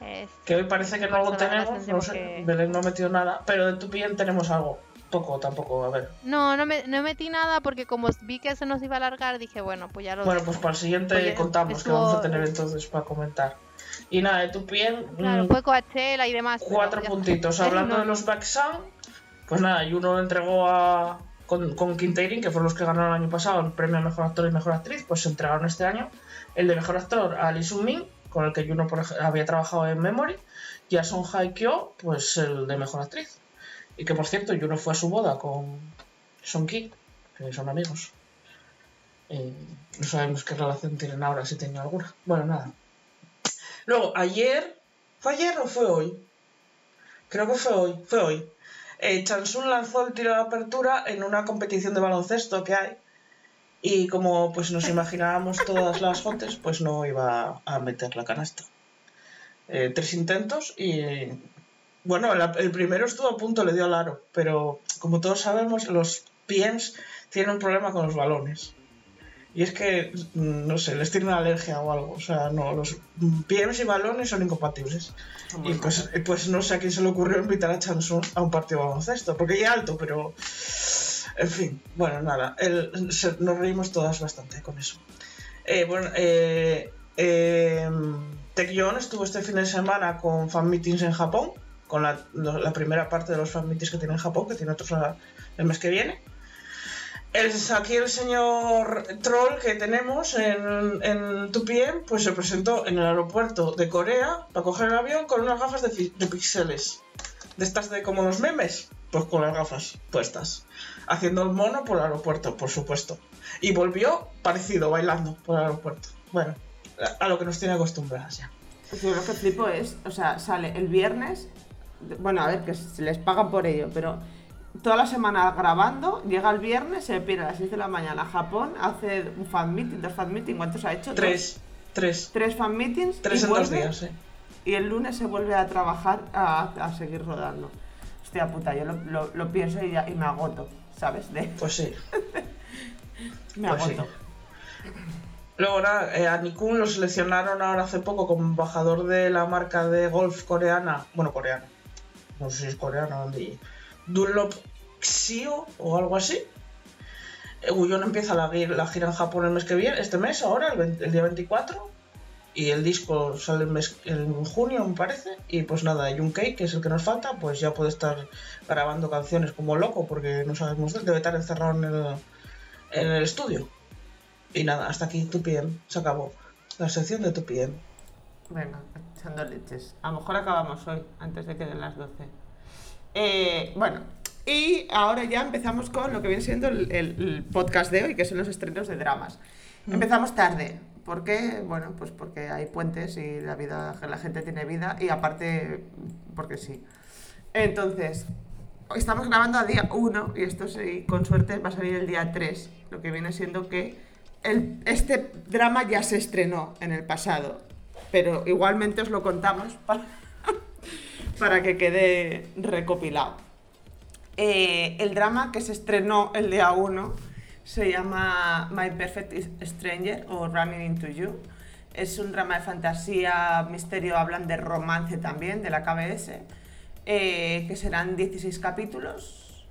es- Que hoy parece que no lo tenemos, no tendremos sé, que- Belén no ha metido nada, pero de tu piel tenemos algo. Poco tampoco, a ver. No, no, me, no metí nada porque como vi que se nos iba a alargar, dije, bueno, pues ya lo Bueno, dejo. pues para el siguiente contamos que vamos a tener entonces para comentar. Y nada, de tu piel, Claro, mm, fue Coachella y demás. cuatro está. puntitos. Hablando no, de los Backsound, pues nada, y uno lo entregó a con, con que fueron los que ganaron el año pasado el premio a Mejor Actor y Mejor Actriz, pues se entregaron este año el de Mejor Actor a Lee Sung-min, con el que Juno por había trabajado en Memory, y a Song Hye-kyo, pues el de Mejor Actriz. Y que por cierto, Juno fue a su boda con Song Ki, que son amigos. No sabemos qué relación tienen ahora, si tienen alguna. Bueno, nada. Luego, ayer, ¿fue ayer o fue hoy? Creo que fue hoy, fue hoy. Eh, Chansun lanzó el tiro de apertura en una competición de baloncesto que hay. Y como pues nos imaginábamos todas las fotos, pues no iba a meter la canasta. Eh, tres intentos y bueno, la- el primero estuvo a punto, le dio al aro, pero como todos sabemos, los PMs tiene un problema con los balones. Y es que, mm, no sé, les tiene una alergia o algo. O sea, no, los PMs y balones son incompatibles. Y pues, pues no sé a quién se le ocurrió invitar a Chanson a un partido de baloncesto. Porque ya alto, pero. En fin, bueno, nada. El, se- nos reímos todas bastante con eso. Eh, bueno, eh, eh, estuvo este fin de semana con fan meetings en Japón. Con la, la primera parte de los fan meetings que tiene en Japón, que tiene otros el mes que viene. El, aquí el señor troll que tenemos en, en 2PM, pues se presentó en el aeropuerto de Corea para coger el avión con unas gafas de, de píxeles. De estas de como los memes, pues con las gafas puestas. Haciendo el mono por el aeropuerto, por supuesto. Y volvió parecido, bailando por el aeropuerto. Bueno, a, a lo que nos tiene acostumbradas ya. Yo lo que flipo es, o sea, sale el viernes, bueno, a ver, que se les pagan por ello, pero toda la semana grabando, llega el viernes, se pira a las 6 de la mañana a Japón, hace un fan meeting, dos fan meeting, ¿cuántos ha hecho? Tres, tres, Tres fan meetings. tres y en dos días, sí. Y el lunes se vuelve a trabajar a, a seguir rodando. Hostia puta, yo lo, lo- lo pienso y, ya- y me agoto, ¿sabes? De, Pues sí. me Pues sí. agoto. Luego nada, eh, a Nikun lo seleccionaron ahora hace poco como embajador de la marca de golf coreana. Bueno, coreana. No sé si es coreana o de Dunlop Xio o algo así. Eh, Guyon empieza la, gira en Japón el mes que viene, este mes, ahora, el, 20 el día 24. Y el disco sale en junio, me parece. Y pues nada, Junkei, que es el que nos falta, pues ya puede estar grabando canciones como loco, porque no sabemos, debe estar encerrado en el, en el estudio. Y nada, hasta aquí tu PM. Se acabó. La sección de tu PM. Venga, echando leches. A lo mejor acabamos hoy, antes de que den las 12. Eh, bueno, y ahora ya empezamos con lo que viene siendo el, el- el podcast de hoy, que son los estrenos de dramas. Empezamos tarde. ¿Por qué? Bueno, pues porque hay puentes y la vida, la gente tiene vida y aparte, porque sí. Entonces, estamos grabando a día 1 y esto sí, con suerte va a salir el día 3, lo que viene siendo que el- este drama ya se estrenó en el pasado, pero igualmente os lo contamos para, para que quede recopilado. Eh, el drama que se estrenó el día 1 se llama My Perfect Stranger o Running Into You. Es un drama de fantasía, misterio, hablan de romance también, de la KBS, eh, que serán 16 capítulos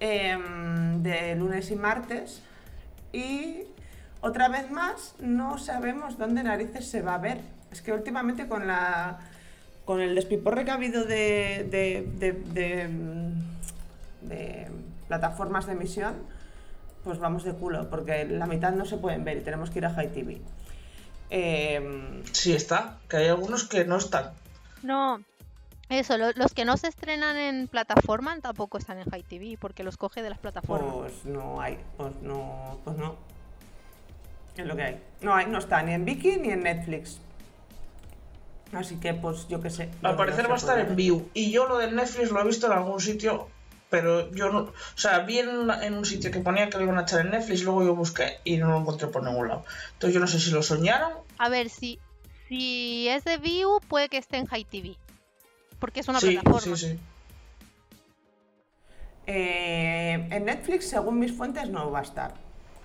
em, de lunes y martes. Y otra vez más, no sabemos dónde narices se va a ver. Es que últimamente con la con el despiporre que ha habido de, de, de- de, mm, de plataformas de emisión, pues vamos de culo, porque la mitad no se pueden ver y tenemos que ir a High TV. Em, Sí está, que hay algunos que no están. No, eso, lo- los que no se estrenan en plataforma tampoco están en High TV, porque los coge de las plataformas. pues no hay, pues no, pues no. Es lo que hay. No hay, no está ni en Viki ni en Netflix. Así que, pues yo qué sé. Al parecer no va a estar puede en. View. Y yo lo del Netflix lo he visto en algún sitio, pero yo no. O sea, vi en, en un sitio que ponía que lo iban a echar en Netflix, luego yo busqué y no lo encontré por ningún lado. Entonces yo no sé si lo soñaron. A ver, si, si es de View, puede que esté en High TV, porque es una sí, plataforma. sí, sí. Eh, en Netflix, según mis fuentes, no va a estar.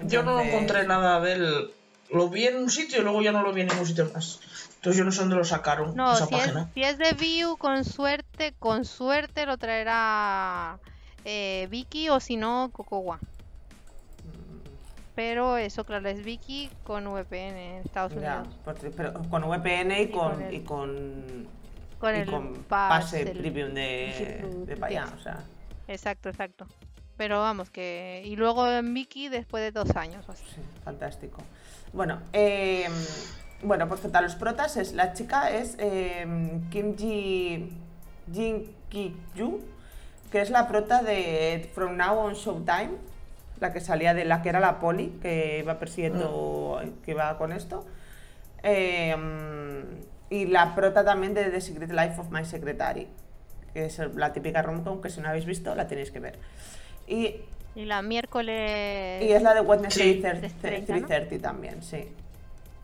Yo no encontré nada de él. Lo vi en un sitio y luego ya no lo vi en ningún sitio más. Entonces yo no sé dónde lo sacaron, No, esa si es, página. si es de View, con suerte, con suerte lo traerá eh, Vicky o si no, Cocowa. Pero eso, claro, es Vicky con VPN en Estados Unidos. pero con VPN y con, con el- y con, Con y el con pase el- premium de, de para allá, Plus. o sea. Exacto, exacto. Pero vamos, que. Y luego en Vicky después de dos años. o. Sí, fantástico. Bueno, eh, bueno, pues total, los protas es, la chica es eh, Kim Ji, Jin Ki Yu, que es la prota de From Now on Showtime, la que salía de la que era la poli, que iba persiguiendo, que iba con esto. Eh, y la prota también de The Secret Life of My Secretary, que es la típica romcom que si no habéis visto la tenéis que ver. Y Y la miércoles. y es la de Wednesday Sí. 3- De estrella, ¿no? 330 también, sí.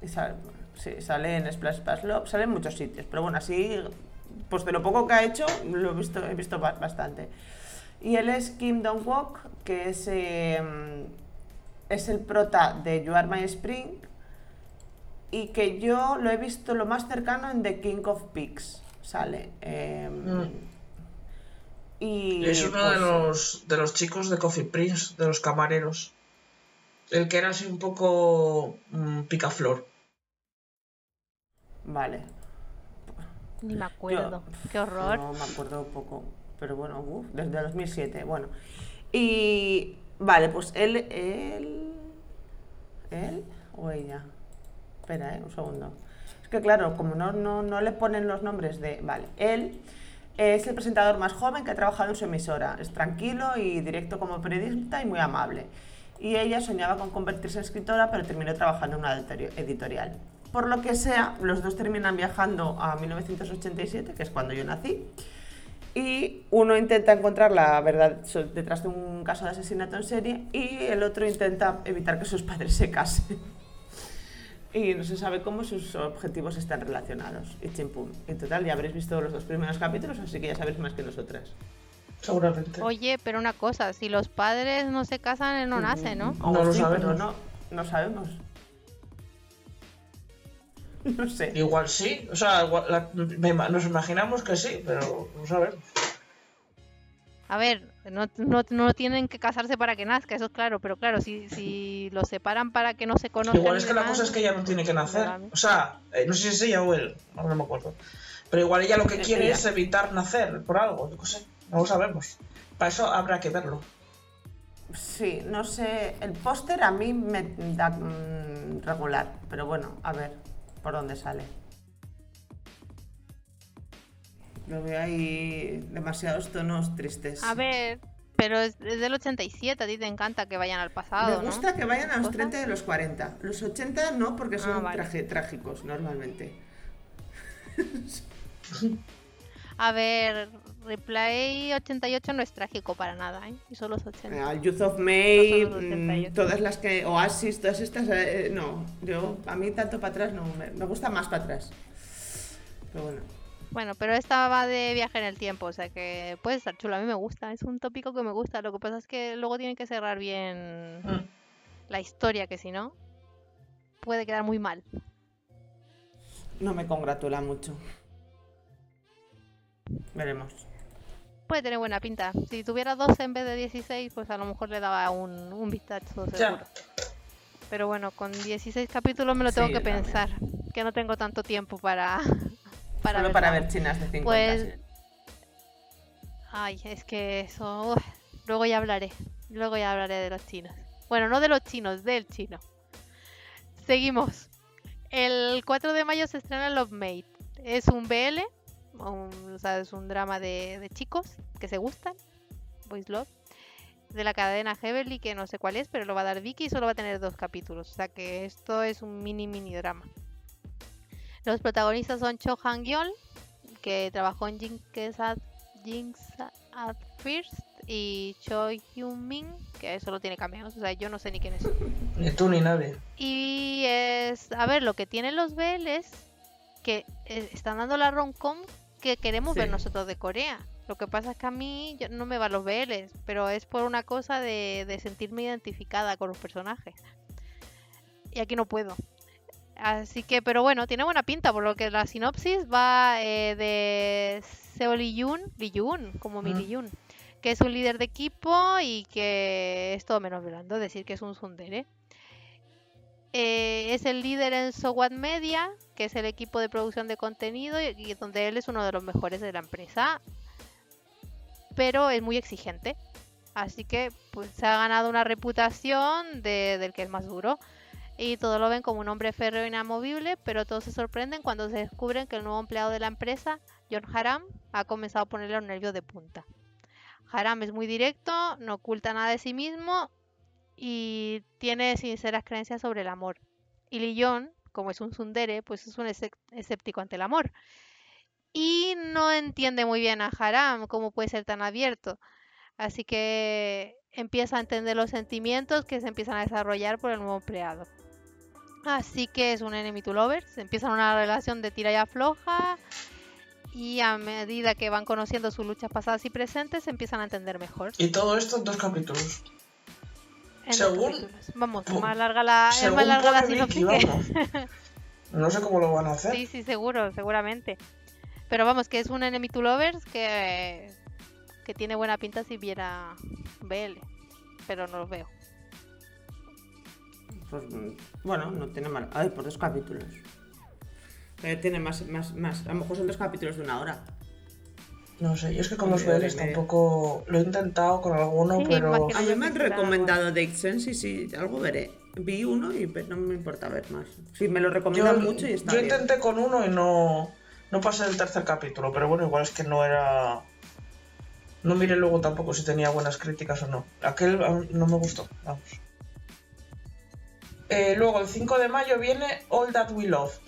Y sale, sí, sale en Splash Splash Love, sale en muchos sitios, pero bueno, así, pues de lo poco que ha hecho, lo he visto, he visto ba- bastante. Y él es Kim Dong-wook, que es, eh, es el prota de You Are My Spring y que yo lo he visto lo más cercano en The King of Pigs, sale. em, Mm. Y Es uno de pues, los, de los chicos de Coffee Prince, de los camareros. El que era así un poco mm, picaflor. Vale. Ni me acuerdo. Yo- Qué horror. No me acuerdo poco, pero bueno, uf, desde 2007, bueno. Y vale, pues él, él, él o ella. Espera, eh, un segundo. Es que claro, como no, no, no le ponen los nombres de, vale, él es el presentador más joven que ha trabajado en su emisora. Es tranquilo y directo como periodista y muy amable. Y ella soñaba con convertirse en escritora, pero terminó trabajando en una editori- editorial. Por lo que sea, los dos terminan viajando a 1987, que es cuando yo nací, y uno intenta encontrar la verdad detrás de un caso de asesinato en serie y el otro intenta evitar que sus padres se casen. Y no se sabe cómo sus objetivos están relacionados. Y chimpum. En total, ya habréis visto los dos primeros capítulos, así que ya sabéis más que nosotras. Seguramente. Oye, pero una cosa, si los padres no se casan, él no nace, ¿no? O No lo sí, sabemos. No, no sabemos. No sé. Igual sí. O sea, igual- la- me ima- nos imaginamos que sí, pero no sabemos. A ver, no, no, no tienen que casarse para que nazca, eso es claro, pero claro, si, si los separan para que no se conozcan. Igual es que la cosa es que ella no tiene que nacer. Vale. O sea, eh, no sé si es ella o él, no, no me acuerdo. Pero igual ella lo que Es quiere ella. es evitar nacer por algo, yo qué sé, no lo sabemos. Para eso habrá que verlo. Sí, no sé. El póster a mí me da mm, regular, pero bueno, a ver por dónde sale. Lo veo ahí demasiados tonos tristes. A ver, pero es, del 87, a ti te encanta que vayan al pasado, Me ¿no? gusta que vayan a los ¿Cosas? 30 y los 40. Los 80 no, porque son Ah, vale. traje- trágicos normalmente. A ver, Replay 88 no es trágico para nada, ¿eh? Y son los 80. Al Youth of May, Los otros 88. mm, todas las que. Oasis, todas estas. eh, no, yo. A mí tanto para atrás no. Me, me gusta más para atrás. Pero bueno. Bueno, pero esta va de viaje en el tiempo, o sea que puede estar chulo. A mí me gusta, es un tópico que me gusta. Lo que pasa es que luego tienen que cerrar bien Mm. la historia, que si no, puede quedar muy mal. No me congratula mucho. Veremos. Puede tener buena pinta. Si tuviera 12 en vez de 16, pues a lo mejor le daba un, un vistazo seguro. Ya. Pero bueno, con 16 capítulos me lo tengo Sí, que también. pensar. Que no tengo tanto tiempo para. para Solo ver para ver chinas de 50. Pues- sí. Ay, es que eso. uf, luego ya hablaré. Luego ya hablaré de los chinos. Bueno, no de los chinos, del chino. Seguimos. El 4 de mayo se estrena Love Mate. Es un BL, un- o sea, es un drama de, de chicos que se gustan. Boys Love. De la cadena Heavenly, que no sé cuál es, pero lo va a dar Vicky y solo va a tener dos capítulos. O sea que esto es un mini mini drama. Los protagonistas son Cho Han-yeol, que trabajó en Jinx at, Jinx at First, y Choi Hyun-min, que solo tiene cameos, o sea, yo no sé ni quién es. Ni tú ni nadie. Y es, a ver, lo que tienen los BL es que eh, están dando la rom-com que queremos ver nosotros de Corea. Lo que pasa es que a mí yo- no me van los BLs, pero es por una cosa de, de sentirme identificada con los personajes. Y aquí no puedo. Así que, pero bueno, tiene buena pinta, por lo que la sinopsis va eh, de Seo Lee-yoon, Lee-yoon, como mi Mm. Lee-yoon, que es un líder de equipo y que es todo menos blando, decir, que es un tsundere. Eh, es el líder en SOWAT Media, que es el equipo de producción de contenido y, donde él es uno de los mejores de la empresa, pero es muy exigente. Así que pues se ha ganado una reputación de- del que es más duro. Y todos lo ven como un hombre férreo e inamovible, pero todos se sorprenden cuando se descubren que el nuevo empleado de la empresa, John Haram, ha comenzado a ponerle los nervios de punta. Haram es muy directo, no oculta nada de sí mismo y tiene sinceras creencias sobre el amor. Y Lillon, como es un tsundere, pues es un escéptico ante el amor. Y no entiende muy bien a Haram, cómo puede ser tan abierto. Así que empieza a entender los sentimientos que se empiezan a desarrollar por el nuevo empleado. Así que es un enemy to lovers. Se empieza una relación de tira y afloja. Y a medida que van conociendo sus luchas pasadas y presentes, se empiezan a entender mejor. Y todo esto en dos capítulos. En Según-. Vamos, más larga la, es más larga la sinopsis que... No sé cómo lo van a hacer. Sí, sí, seguro, seguramente. Pero vamos, que es un Enemy to Lovers que, que tiene buena pinta si viera BL. Pero no lo veo. Pues, bueno, no tiene mal. A ver, por dos capítulos. Eh, tiene más, más, más. A lo mejor son dos capítulos de una hora. No sé, yo es que con los media. tampoco lo he intentado con alguno, Sí, pero. A mí me han recomendado Date Sense y sí, algo veré. Vi uno y pues, no me importa ver más. Sí, me lo recomiendan mucho y está yo bien. intenté con uno y no, no pasé el tercer capítulo, pero bueno, igual es que no era... No miré luego tampoco si tenía buenas críticas o no. Aquel no me gustó, vamos. Eh, luego, el 5 de mayo viene All That We Loved,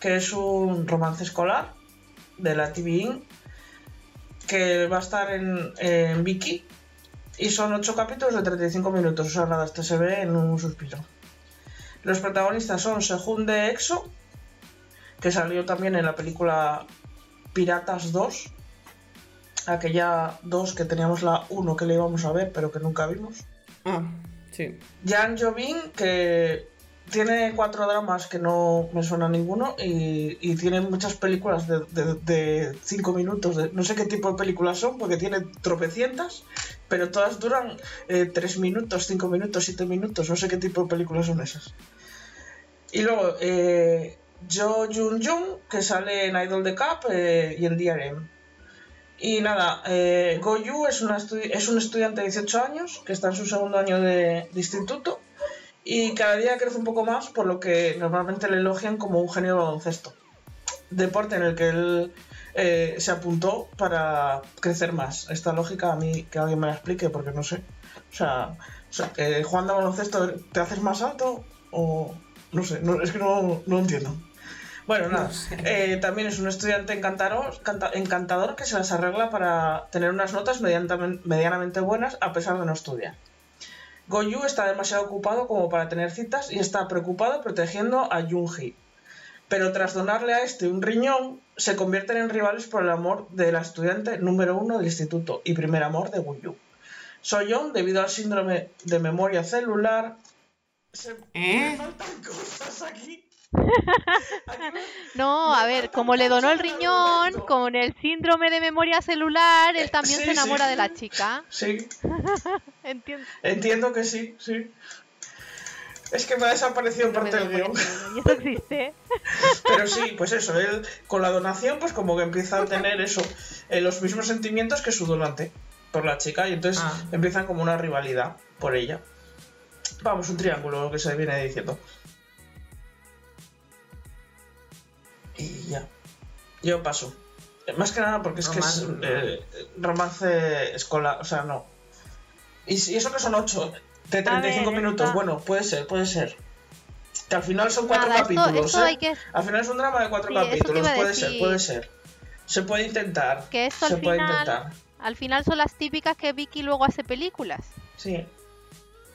que es un romance escolar de la TVIN, que va a estar en, en Viki, y son 8 capítulos de 35 minutos, o sea, nada, este se ve en un suspiro. Los protagonistas son Sehun de EXO, que salió también en la película Piratas 2, aquella 2 que teníamos la 1 que le íbamos a ver, pero que nunca vimos. Ah, sí. Jan Jovin, que tiene cuatro dramas que no me suena ninguno y, tiene muchas películas de, cinco minutos. de- no sé qué tipo de películas son porque tiene tropecientas, pero todas duran eh, tres minutos, cinco minutos, siete minutos. No sé qué tipo de películas son esas. Y luego eh, Jo Jun Jung, que sale en Idol the Cup eh, y en DRM. Y nada, eh, Go Yu es, una es un estudiante de 18 años que está en su segundo año de instituto y cada día crece un poco más, por lo que normalmente le elogian como un genio de baloncesto. Deporte en el que él eh, se apuntó para crecer más. Esta lógica a mí que alguien me la explique porque no sé. O sea, o sea, que jugando a baloncesto te haces más alto o no sé, no, es que no, no entiendo. Bueno, nada, No sé. eh, también es un estudiante encantador, canta- encantador que se las arregla para tener unas notas medianamente, medianamente buenas a pesar de no estudiar. Goyu está demasiado ocupado como para tener citas y está preocupado protegiendo a Junji. Pero tras donarle a este un riñón, se convierten en rivales por el amor de la estudiante número uno del instituto y primer amor de Goyu. Soyeon, debido al síndrome de memoria celular... Se... ¿Eh? Me faltan cosas aquí. No, a ver, como le donó el riñón, con el síndrome de memoria celular, él también sí, se enamora sí. de la chica. Sí, Entiendo. entiendo que sí, sí. Es que me ha desaparecido parte de del guion. celular. Y eso existe. Pero sí, pues eso, él con la donación pues como que empieza a tener eso, eh, los mismos sentimientos que su donante por la chica y entonces Ah. empiezan como una rivalidad por ella. Vamos, un triángulo, lo que se viene diciendo. Y ya. Yo paso. Eh, Más que nada porque es que es Romance, eh, romance escolar, o sea, no. Y, si- y eso que son 8 de 35 ver, minutos, está- bueno, puede ser, puede ser. Que al final son cuatro Nada, esto- capítulos, esto ¿eh? que- Al final es un drama de cuatro Sí, eso te capítulos, iba a puede ser, puede ser. Se puede intentar. Que esto se al puede final, intentar. al final son las típicas que Vicky luego hace películas. Sí,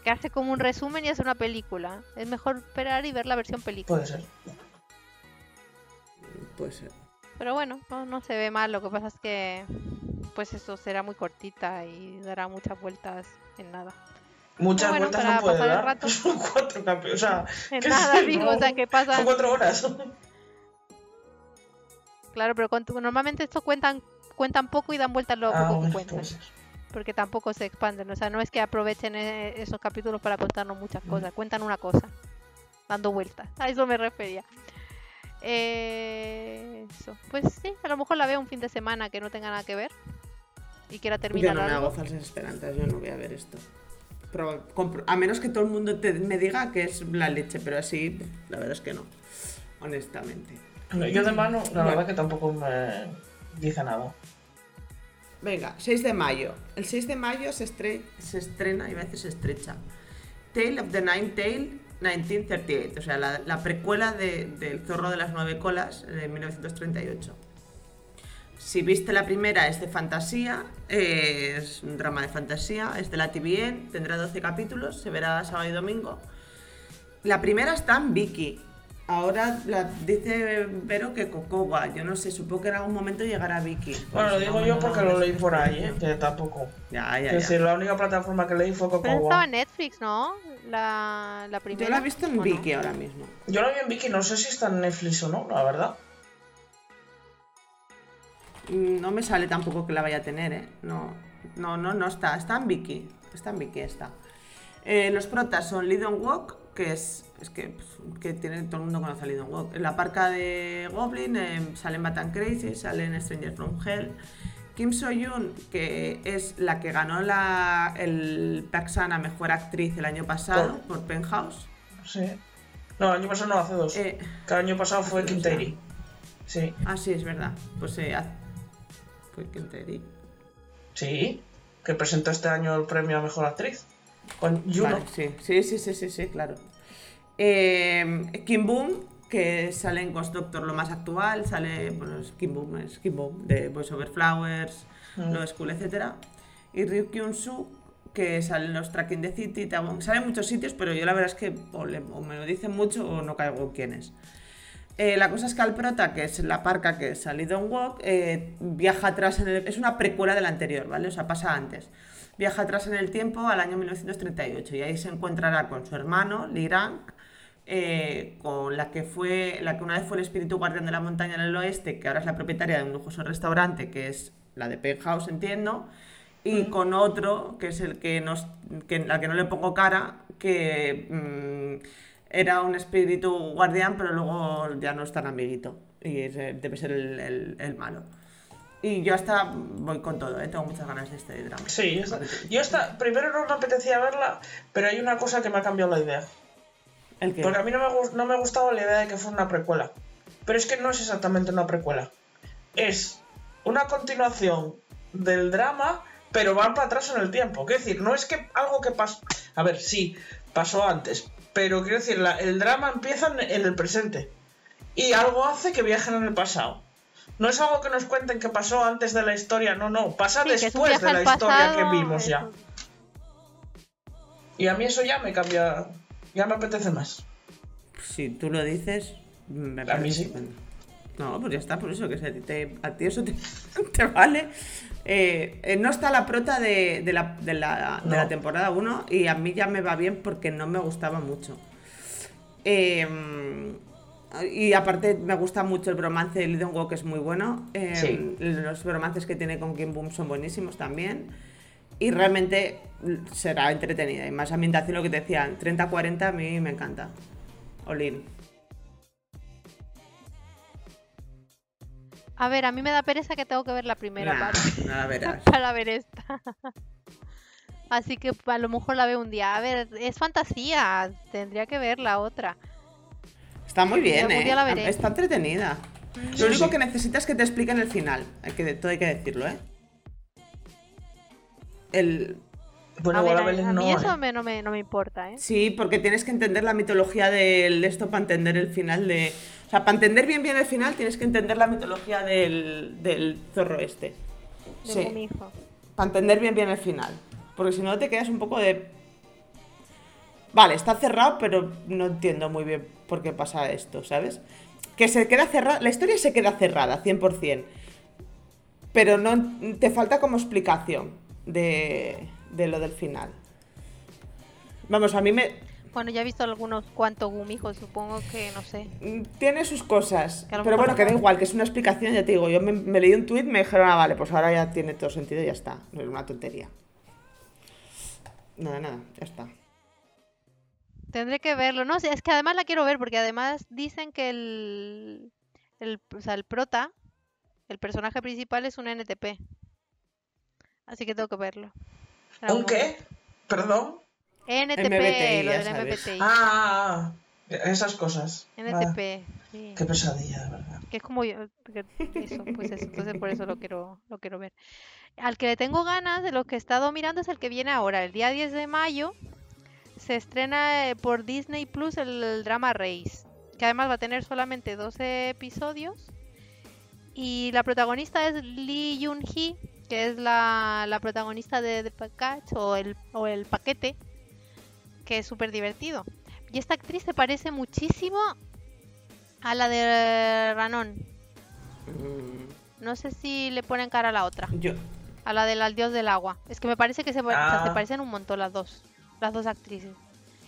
Que hace como un resumen y hace una película. Es mejor esperar y ver la versión película. puede ser. Puede ser. Pero bueno, no, no se ve mal. Lo que pasa es que, pues eso será muy cortita y dará muchas vueltas en nada. Muchas Bueno, vueltas para no puede pasar el dar. rato. Son cuatro capítulos. O sea, En nada, digo, no, o sea, que pasa. Son cuatro horas. Claro, pero con- normalmente estos cuentan cuentan poco y dan vueltas lo Ah, poco que cuentan. Porque tampoco se expanden. O sea, no es que aprovechen eh, esos capítulos para contarnos muchas cosas. Cuentan una cosa, dando vueltas. A eso me refería. Eh, eso. Pues sí, a lo mejor la veo un fin de semana que no tenga nada que ver. Y quiera Yo terminar no me hago falsas esperanzas, yo no voy a ver esto. Pero, a menos que todo el mundo te- me diga que es la leche, pero así, la verdad es que no. Honestamente. Yo de mano, la Bueno. verdad que tampoco me dice nada. Venga, 6 de mayo. El 6 de mayo se, estre- se estrena, iba a decir se estrecha. Tale of the Nine Tail 1938, o sea, la, la precuela de- del Zorro de las Nueve Colas de 1938. Si viste la primera, es de fantasía, es un drama de fantasía, es de la TVN, tendrá 12 capítulos, se verá sábado y domingo. La primera está en Vicky. Ahora la, dice Vero que Cocoba. Yo no sé, supongo que en algún momento llegará a Vicky. Bueno, lo Pues digo no, yo porque no, lo leí por ahí, ¿eh? que tampoco. Ya, ya, Es ya. decir, la única plataforma que leí fue Pero Cocoa. estaba en Netflix, ¿no? la, la primera? Yo la he visto en. Viki ahora mismo. Yo la vi en Vicky, no sé si está en Netflix o no, la verdad. Mm, No me sale tampoco que la vaya a tener, ¿eh? No, no, no, no está. Está en Viki. Está en Viki, está. Eh, los protas son Lidon Walk, que es, es que, pues, que tiene, todo el mundo conoce a Lidon Walk. En la parca de Goblin eh, salen Batman Crazy, salen Stranger from Hell. Kim So-yoon, que es la que ganó la, el Paxana Mejor Actriz el año pasado por Penthouse. Sí. No, el año pasado no, hace dos. Eh, Que el año pasado fue Quinteri. Sí. ah, sí, es verdad. Pues eh, haz- fue Quinteri. Sí. Que presentó este año el premio a mejor actriz. Con Juno. Vale, sí, sí, sí, sí, sí, sí, claro. Eh, Kim Boom, que sale en Ghost Doctor lo más actual, sale, bueno, es Kim Boom, es Kim Boom, de Voice Over Flowers, Mm. Lo School, etc. Y Ryu Kyun Soo, que sale en los Tracking the City, Tabon- sale en muchos sitios, pero yo la verdad es que o, le- o me lo dicen mucho o no caigo quién es. Eh, la cosa es que al prota, que es la parca que es salido en Walk, eh, viaja atrás en el... Es una precuela de la anterior, ¿vale? O sea, pasa antes. Viaja atrás en el tiempo al año 1938 y ahí se encontrará con su hermano, Lirang, eh, con la que fue la que una vez fue el espíritu guardián de la montaña en el oeste, que ahora es la propietaria de un lujoso restaurante, que es la de Penthouse, entiendo, y con otro, que es el que nos, que, al que no le pongo cara, que mm, era un espíritu guardián, pero luego ya no es tan amiguito, y es, eh, debe ser el, el- el malo. Y yo hasta voy con todo, ¿eh? tengo muchas ganas de este drama. Sí, yo esta- primero no me apetecía verla, pero hay una cosa que me ha cambiado la idea. ¿El qué? Porque a mí no me, no me gustaba la idea de que fuera una precuela. Pero es que no es exactamente una precuela. Es una continuación del drama, pero van para atrás en el tiempo. Quiero decir, no es que algo que pasó... A ver, sí, pasó antes. Pero quiero decir, la- el drama empieza en, en el presente. Y algo hace que viajen en el pasado. No es algo que nos cuenten que pasó antes de la historia, no, no. Pasa Sí, después de la historia pasado, que vimos ya. Y a mí eso ya me cambia... Ya me apetece más. Si tú lo dices, me A mí sí. No, pues ya está, por eso que si a ti, te- a ti eso te, te vale. Eh, eh, no está la prota de, de la, de la- de No. la temporada 1 y a mí ya me va bien porque no me gustaba mucho. Eh, y aparte me gusta mucho el bromance de Lidon que es muy bueno. Eh, Sí. Los bromances que tiene con Kim Boom son buenísimos también. Y realmente será entretenida. Y más ambientación, lo que te decían, 30-40 a mí me encanta. Olin. A ver, a mí me da pereza que tengo que ver la primera Nah, parte nada, verás. para ver esta. Así que a lo mejor la veo un día. A ver, es fantasía, tendría que ver la otra. Está muy bien, algún ¿eh? día la veré. Está entretenida. Sí, Lo único sí. que necesitas es que te expliquen el final. Hay que, todo hay que decirlo, ¿eh? El... Bueno, a ver, a a no, mí ¿eh? eso me- no, me, no me importa, ¿eh? Sí, porque tienes que entender la mitología del- de esto para entender el final de... O sea, para entender bien bien el final tienes que entender la mitología del, del zorro este. De Sí, Gumijo. para entender bien bien el final. Porque si no te quedas un poco de... Vale, está cerrado, pero no entiendo muy bien por qué pasa esto, ¿sabes? Que se queda cerrada, la historia se queda cerrada, 100%. Pero no te falta como explicación de, de lo del final. Vamos, a mí me Bueno, ya he visto algunos cuantos Gumijos, supongo que, no sé. tiene sus cosas. Pero bueno, que da igual, que es una explicación, ya te digo. Yo me, me leí un tuit, me dijeron, ah, vale, pues ahora ya tiene todo sentido y ya está. No es una tontería. Nada, nada, ya está. Tendré que verlo. No sé, es que además la quiero ver porque además dicen que el, el, o sea, el prota, el personaje principal es un NTP. Así que tengo que verlo. ¿Un qué? ¿Perdón? NTP, MBTI, lo del. MBTI. Ah, esas cosas. Ah, NTP, sí. qué pesadilla, de verdad. Que es como yo, que- eso, pues eso, entonces por eso lo quiero, lo quiero ver. Al que le tengo ganas, de lo que he estado mirando, es el que viene ahora, el día 10 de mayo, se estrena eh, por Disney Plus el, el drama Race, que además va a tener solamente 12 episodios. Y la protagonista es Lee Yoon-hee, que es la, la protagonista de The Package o el, o el paquete, que es súper divertido. Y esta actriz se parece muchísimo a la de Ranon. Mm, No sé si le ponen cara a la otra, Yo, a la del al dios del agua. Es que me parece que se, pa- o sea, se Ah. parecen un montón las dos, las dos actrices.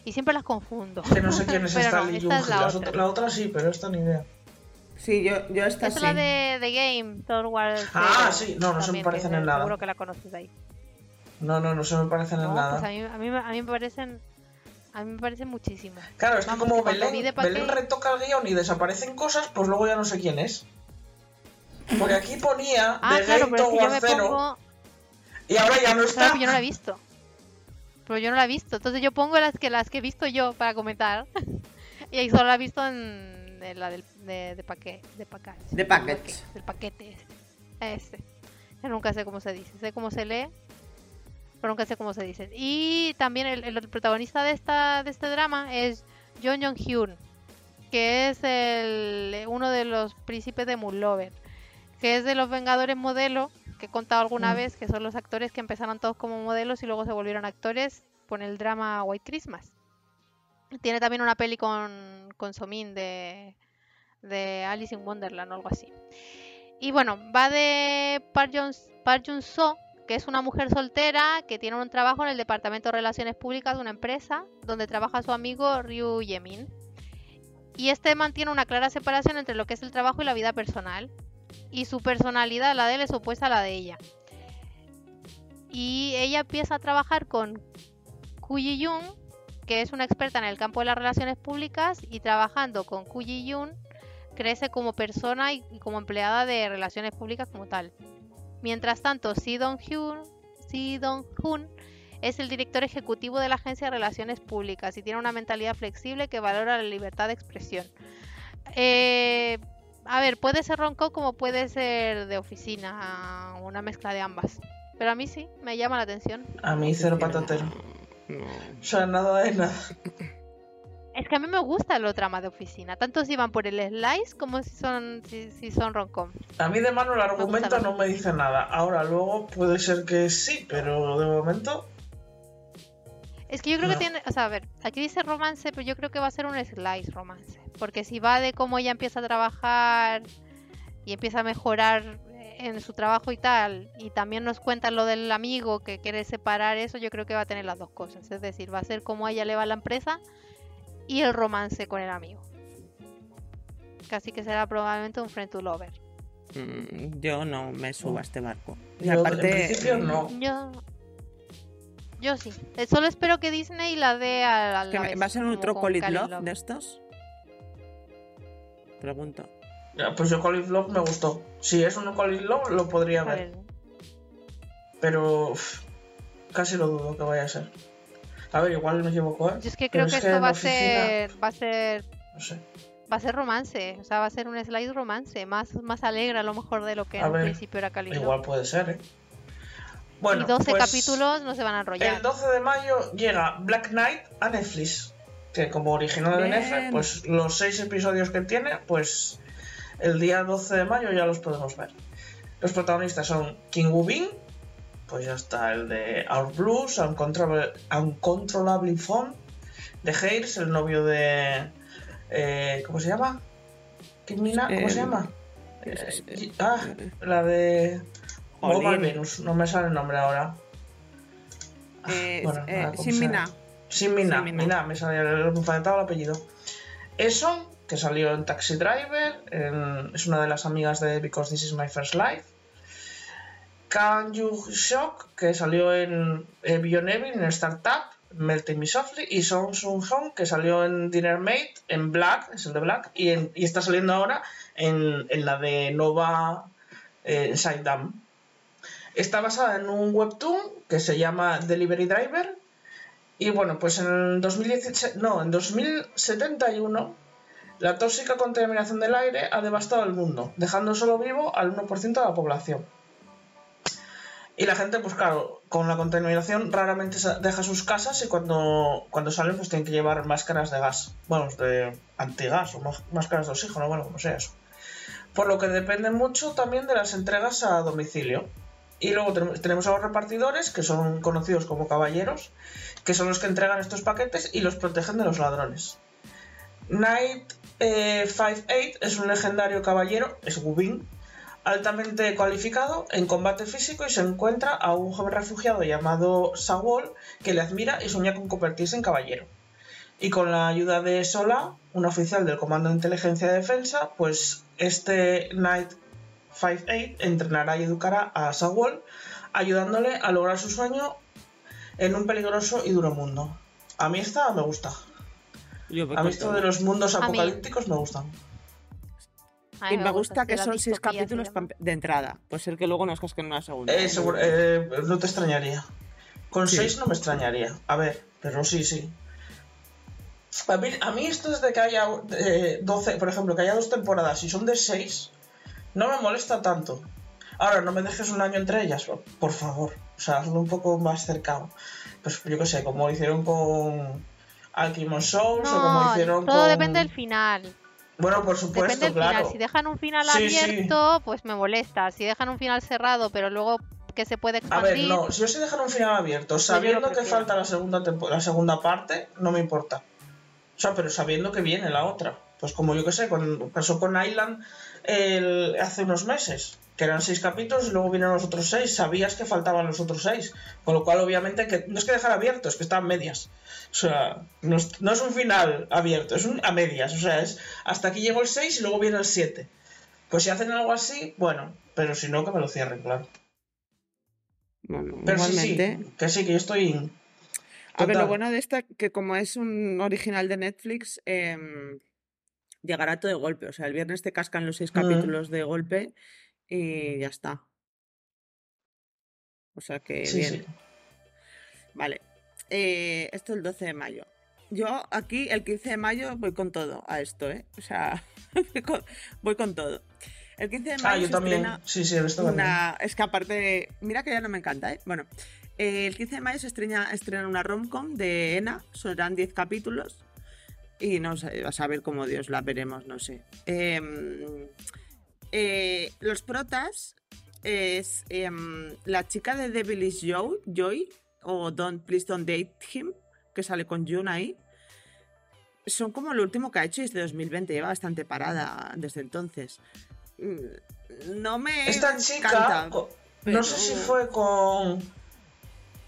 Y siempre las confundo. Que no sé quién es esta no, Lee esta es la otra. ot- La otra sí, pero esta ni idea. Sí, yo, yo esta Esta sí. es la de The Game, Thor Wars. Ah, sí, no, no se me parecen en nada. Seguro que la conoces ahí. No, no, no se me parecen en No, nada. pues a mí, a, mí, a mí me parecen. A mí me parecen muchísimo. Claro, es que Vamos, como que Belén, Belén retoca el guion y desaparecen cosas, pues luego ya no sé quién es. Porque aquí ponía Ah, The claro, Game pero es que yo me pongo. y ahora ya no Claro, está. pero yo no la he visto. Pero yo no la he visto. Entonces yo pongo las que las que he visto yo para comentar. y ahí solo la he visto en, en la del, de, de paquete. De paquete. De. Del paquete este. Este. Que nunca sé cómo se dice. Sé cómo se lee. Pero nunca sé cómo se dice. Y también el, el protagonista de esta de este drama es John Jong Hyun. Que es el, uno de los príncipes de Moonlover. Que es de los Vengadores modelo. Que he contado alguna Mm. vez. Que son los actores que empezaron todos como modelos y luego se volvieron actores con el drama White Christmas. Tiene también una peli con, con Somin de, de Alice in Wonderland o algo así. Y bueno, va de Park Jun, Park Jun So, que es una mujer soltera que tiene un trabajo en el Departamento de Relaciones Públicas de una empresa donde trabaja su amigo Ryu Yemin. Y este mantiene una clara separación entre lo que es el trabajo y la vida personal. Y su personalidad, la de él, es opuesta a la de ella. Y ella empieza a trabajar con Kuyi Jung, que es una experta en el campo de las relaciones públicas, y trabajando con Kuyi Jung crece como persona y, como empleada de relaciones públicas como tal. Mientras tanto, Si Dong-hun es el director ejecutivo de la Agencia de Relaciones Públicas y tiene una mentalidad flexible que valora la libertad de expresión. Eh, a ver, puede ser ronco como puede ser de oficina, una mezcla de ambas. Pero a mí sí, me llama la atención. A mí cero patatero. No. O sea, nada de nada. Es que a mí me gusta los dramas de oficina, tanto si van por el slice como si son si, si son rom-com. A mí de mano el argumento no me dice nada. Ahora luego puede ser que sí, pero de momento Es que yo creo No. que tiene, o sea, a ver, aquí dice romance, pero yo creo que va a ser un slice romance, porque si va de cómo ella empieza a trabajar y empieza a mejorar en su trabajo y tal, y también nos cuenta lo del amigo que quiere separar eso, yo creo que va a tener las dos cosas, es decir, va a ser cómo a ella le va a la empresa y el romance con el amigo. Casi que será probablemente un friend to lover. Mm, Yo no me subo a este barco. Y Yo, en aparte, principio, no. Yo yo sí. Eh, Solo espero que Disney la dé a, la vez, ¿Va a ser como otro Love. de estos? Pregunto. Ya, Pues yo Love me gustó. Si es un Love, lo podría ver. Pero uf, casi lo dudo que vaya a ser. A ver, igual me equivoco, ¿eh? Yo es que creo que es que esto va a oficina- ser, va a ser, No sé. va a ser romance, o sea, va a ser un slide romance, más, más alegre a lo mejor de lo que A en ver, principio era Cali. Igual puede ser, ¿eh? Bueno, y 12 pues, capítulos no se van a enrollar. El 12 de mayo llega Black Knight a Netflix. Que como original de. Netflix, pues los seis episodios que tiene, pues el día 12 de mayo ya los podemos ver. Los protagonistas son King Woo Bin, pues ya está el de Our Blues, Uncontrollable, Uncontrollably Fun, de Hayes, el novio de. eh, ¿Cómo se llama? Mina, ¿cómo se Eh, llama? es- Eh, ah, la de. Jolín. Venus, no me sale el nombre ahora. Ah, Eh, bueno, eh, nada, sin. Sin Mina, Mina. Mina, me salía me faltaba el apellido. Eso, que salió en Taxi Driver, en- es una de las amigas de Because This Is My First Life. Can You Shock, que salió en eh, Beyond Evil, en Startup, Melting Me Softly, y Song Sung Hong, que salió en Dinner Mate, en Black, es el de Black, y, en- y está saliendo ahora en, en la de Nova eh, Side Down. Está basada en un webtoon que se llama Delivery Driver. Y bueno, pues en 2017, no, en 2071, la tóxica contaminación del aire ha devastado el mundo, dejando solo vivo al 1% de la población. Y la gente, pues claro, con la contaminación raramente deja sus casas y cuando, salen pues tienen que llevar máscaras de gas, bueno, de antigas o más- máscaras de oxígeno, bueno, como sea eso. Por lo que depende mucho también de las entregas a domicilio. Y luego tenemos a los repartidores, que son conocidos como caballeros, que son los que entregan estos paquetes y los protegen de los ladrones. Knight eh, 58 es un legendario caballero, es Gubin, altamente cualificado en combate físico y se encuentra a un joven refugiado llamado Sawol que le admira y sueña con convertirse en caballero. Y con la ayuda de Sola, un oficial del Comando de Inteligencia y Defensa, pues este Knight 58 entrenará y educará a Sawol, ayudándole a lograr su sueño en un peligroso y duro mundo. A mí esta me gusta. Yo A mí esto todo. de los mundos apocalípticos me gustan. Y me gusta que son seis capítulos de entrada. Puede ser que luego nos casquen una segunda. Eh, seguro- eh, no te extrañaría. Con Sí. 6 no me extrañaría. A ver, pero sí, sí. A mí, a mí esto es de que haya eh, 12, por ejemplo, que haya dos temporadas y son de 6, no me molesta tanto. Ahora, no me dejes un año entre ellas, por- favor. O sea, hazlo un poco más cercano. Pues yo qué sé, como hicieron con Alchemist Souls o como hicieron todo con... depende del final. Bueno, por Depende supuesto, del claro. final. Si dejan un final Sí, sí. abierto, pues me molesta. Si dejan un final cerrado, pero luego que se puede A expandir. ver, no, si os dejan un final abierto, sabiendo que falta la segunda, la segunda parte, no me importa. O sea, pero sabiendo que viene la otra. Pues como yo que sé, cuando pasó con Island el- hace unos meses, que eran seis capítulos y luego vinieron los otros seis, sabías que faltaban los otros seis. Con lo cual, obviamente, que no es que dejar abierto, es que están medias. O sea, no es, no es un final abierto, es un a medias. O sea, es hasta aquí llegó el 6 y luego viene el 7. Pues si hacen algo así, bueno, pero si no, que me lo cierren, claro. Bueno, Pero sí, igualmente. sí, que sí, que yo estoy... A ver, lo bueno de esta, que como es un original de Netflix, em, llegará todo de golpe. O sea, el viernes te cascan los seis Mm. capítulos de golpe y ya está. O sea que Sí, bien. sí. Vale. Eh, esto el 12 de mayo. Yo aquí el 15 de mayo voy con todo a esto, ¿eh? O sea, voy con, voy con todo. El 15 de mayo Ah, yo se también. Sí, sí, esto también. una... Es que aparte, mira que ya no me encanta, ¿eh? Bueno, eh, el 15 de mayo se estrena, estrena una romcom de ENA, serán 10 capítulos y no sé, vas a ver cómo Dios la veremos, no sé. Em, eh, los protas es em, la chica de Devil is Joy, Joy o Don't Please Don't Date Him, que sale con June ahí. Son como lo último que ha hecho desde 2020, lleva bastante parada desde entonces. Mm, No me Esta chica, encanta, co- pero- no sé si fue con.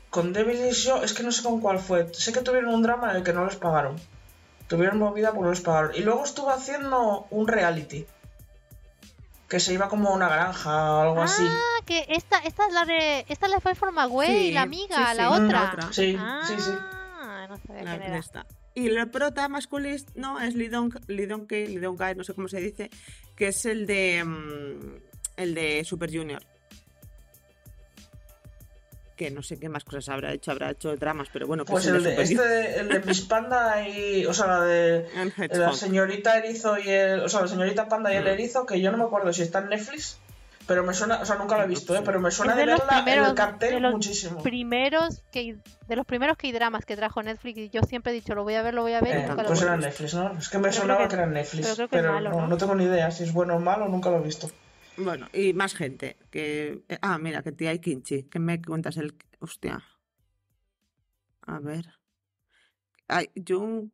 Con Devil is Yo, es que no sé con cuál fue. Sé que tuvieron un drama en el que no les pagaron. Tuvieron movida porque no les pagaron. Y luego estuvo haciendo un reality. Que se iba como a una granja o algo así. Ah, que esta, esta es la de. Esta es la de From Away, Sí, la amiga, sí, la la otra. otra. Sí, ah, sí, sí. no sabía La quién era. esta. Y el prota masculino no es Lidon Lidon Lidon Guy, no sé cómo se dice, que es el de mm, el de Super Junior. Que no sé qué más cosas habrá hecho, habrá hecho dramas, pero bueno, Pues es el de este, el de Miss Panda y. O sea, la de. La señorita erizo y el. O sea, la señorita panda y el Mm. erizo, que yo no me acuerdo si está en Netflix. Pero me suena, o sea, nunca la he visto, ¿eh? Pero me suena Es de, de verla en el primeros- de cartel los muchísimo. Primeros que de los primeros que dramas que trajo Netflix y yo siempre he dicho lo voy a ver, lo voy a ver y Eh, nunca lo pues he era visto. Netflix, ¿no? Es que me Pero sonaba que, que- era Netflix. pero Pero, creo que es malo, no, ¿no? no tengo ni idea si es bueno o malo, nunca lo he visto. Bueno, y más gente. Que... eh, Ah, mira, que tía hay Kinchi. Que me cuentas el. Hostia. A ver. Ay, Jung.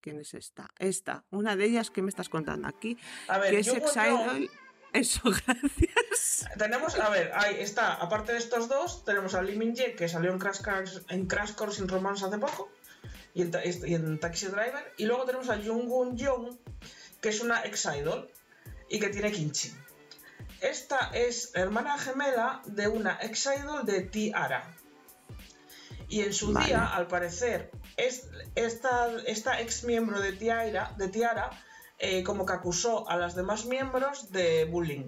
¿Quién es esta? Esta. Una de ellas que me estás contando aquí. A ver, que es yo Ex Idol. Eso, gracias. Tenemos, a ver, ahí está, aparte de estos dos, tenemos a Lee Min Jae, que salió en Crash, Course- en Crash Course in Romance hace poco, y en, Ta- y en Taxi Driver, y luego tenemos a Jung Gun Young, que es una ex-idol, y que tiene kimchi. Esta es hermana gemela de una ex-idol de Tiara. Y en su Vale. día, al parecer, es, esta, esta ex miembro de Tiara, de Tiara eh, como que acusó a las demás miembros de bullying.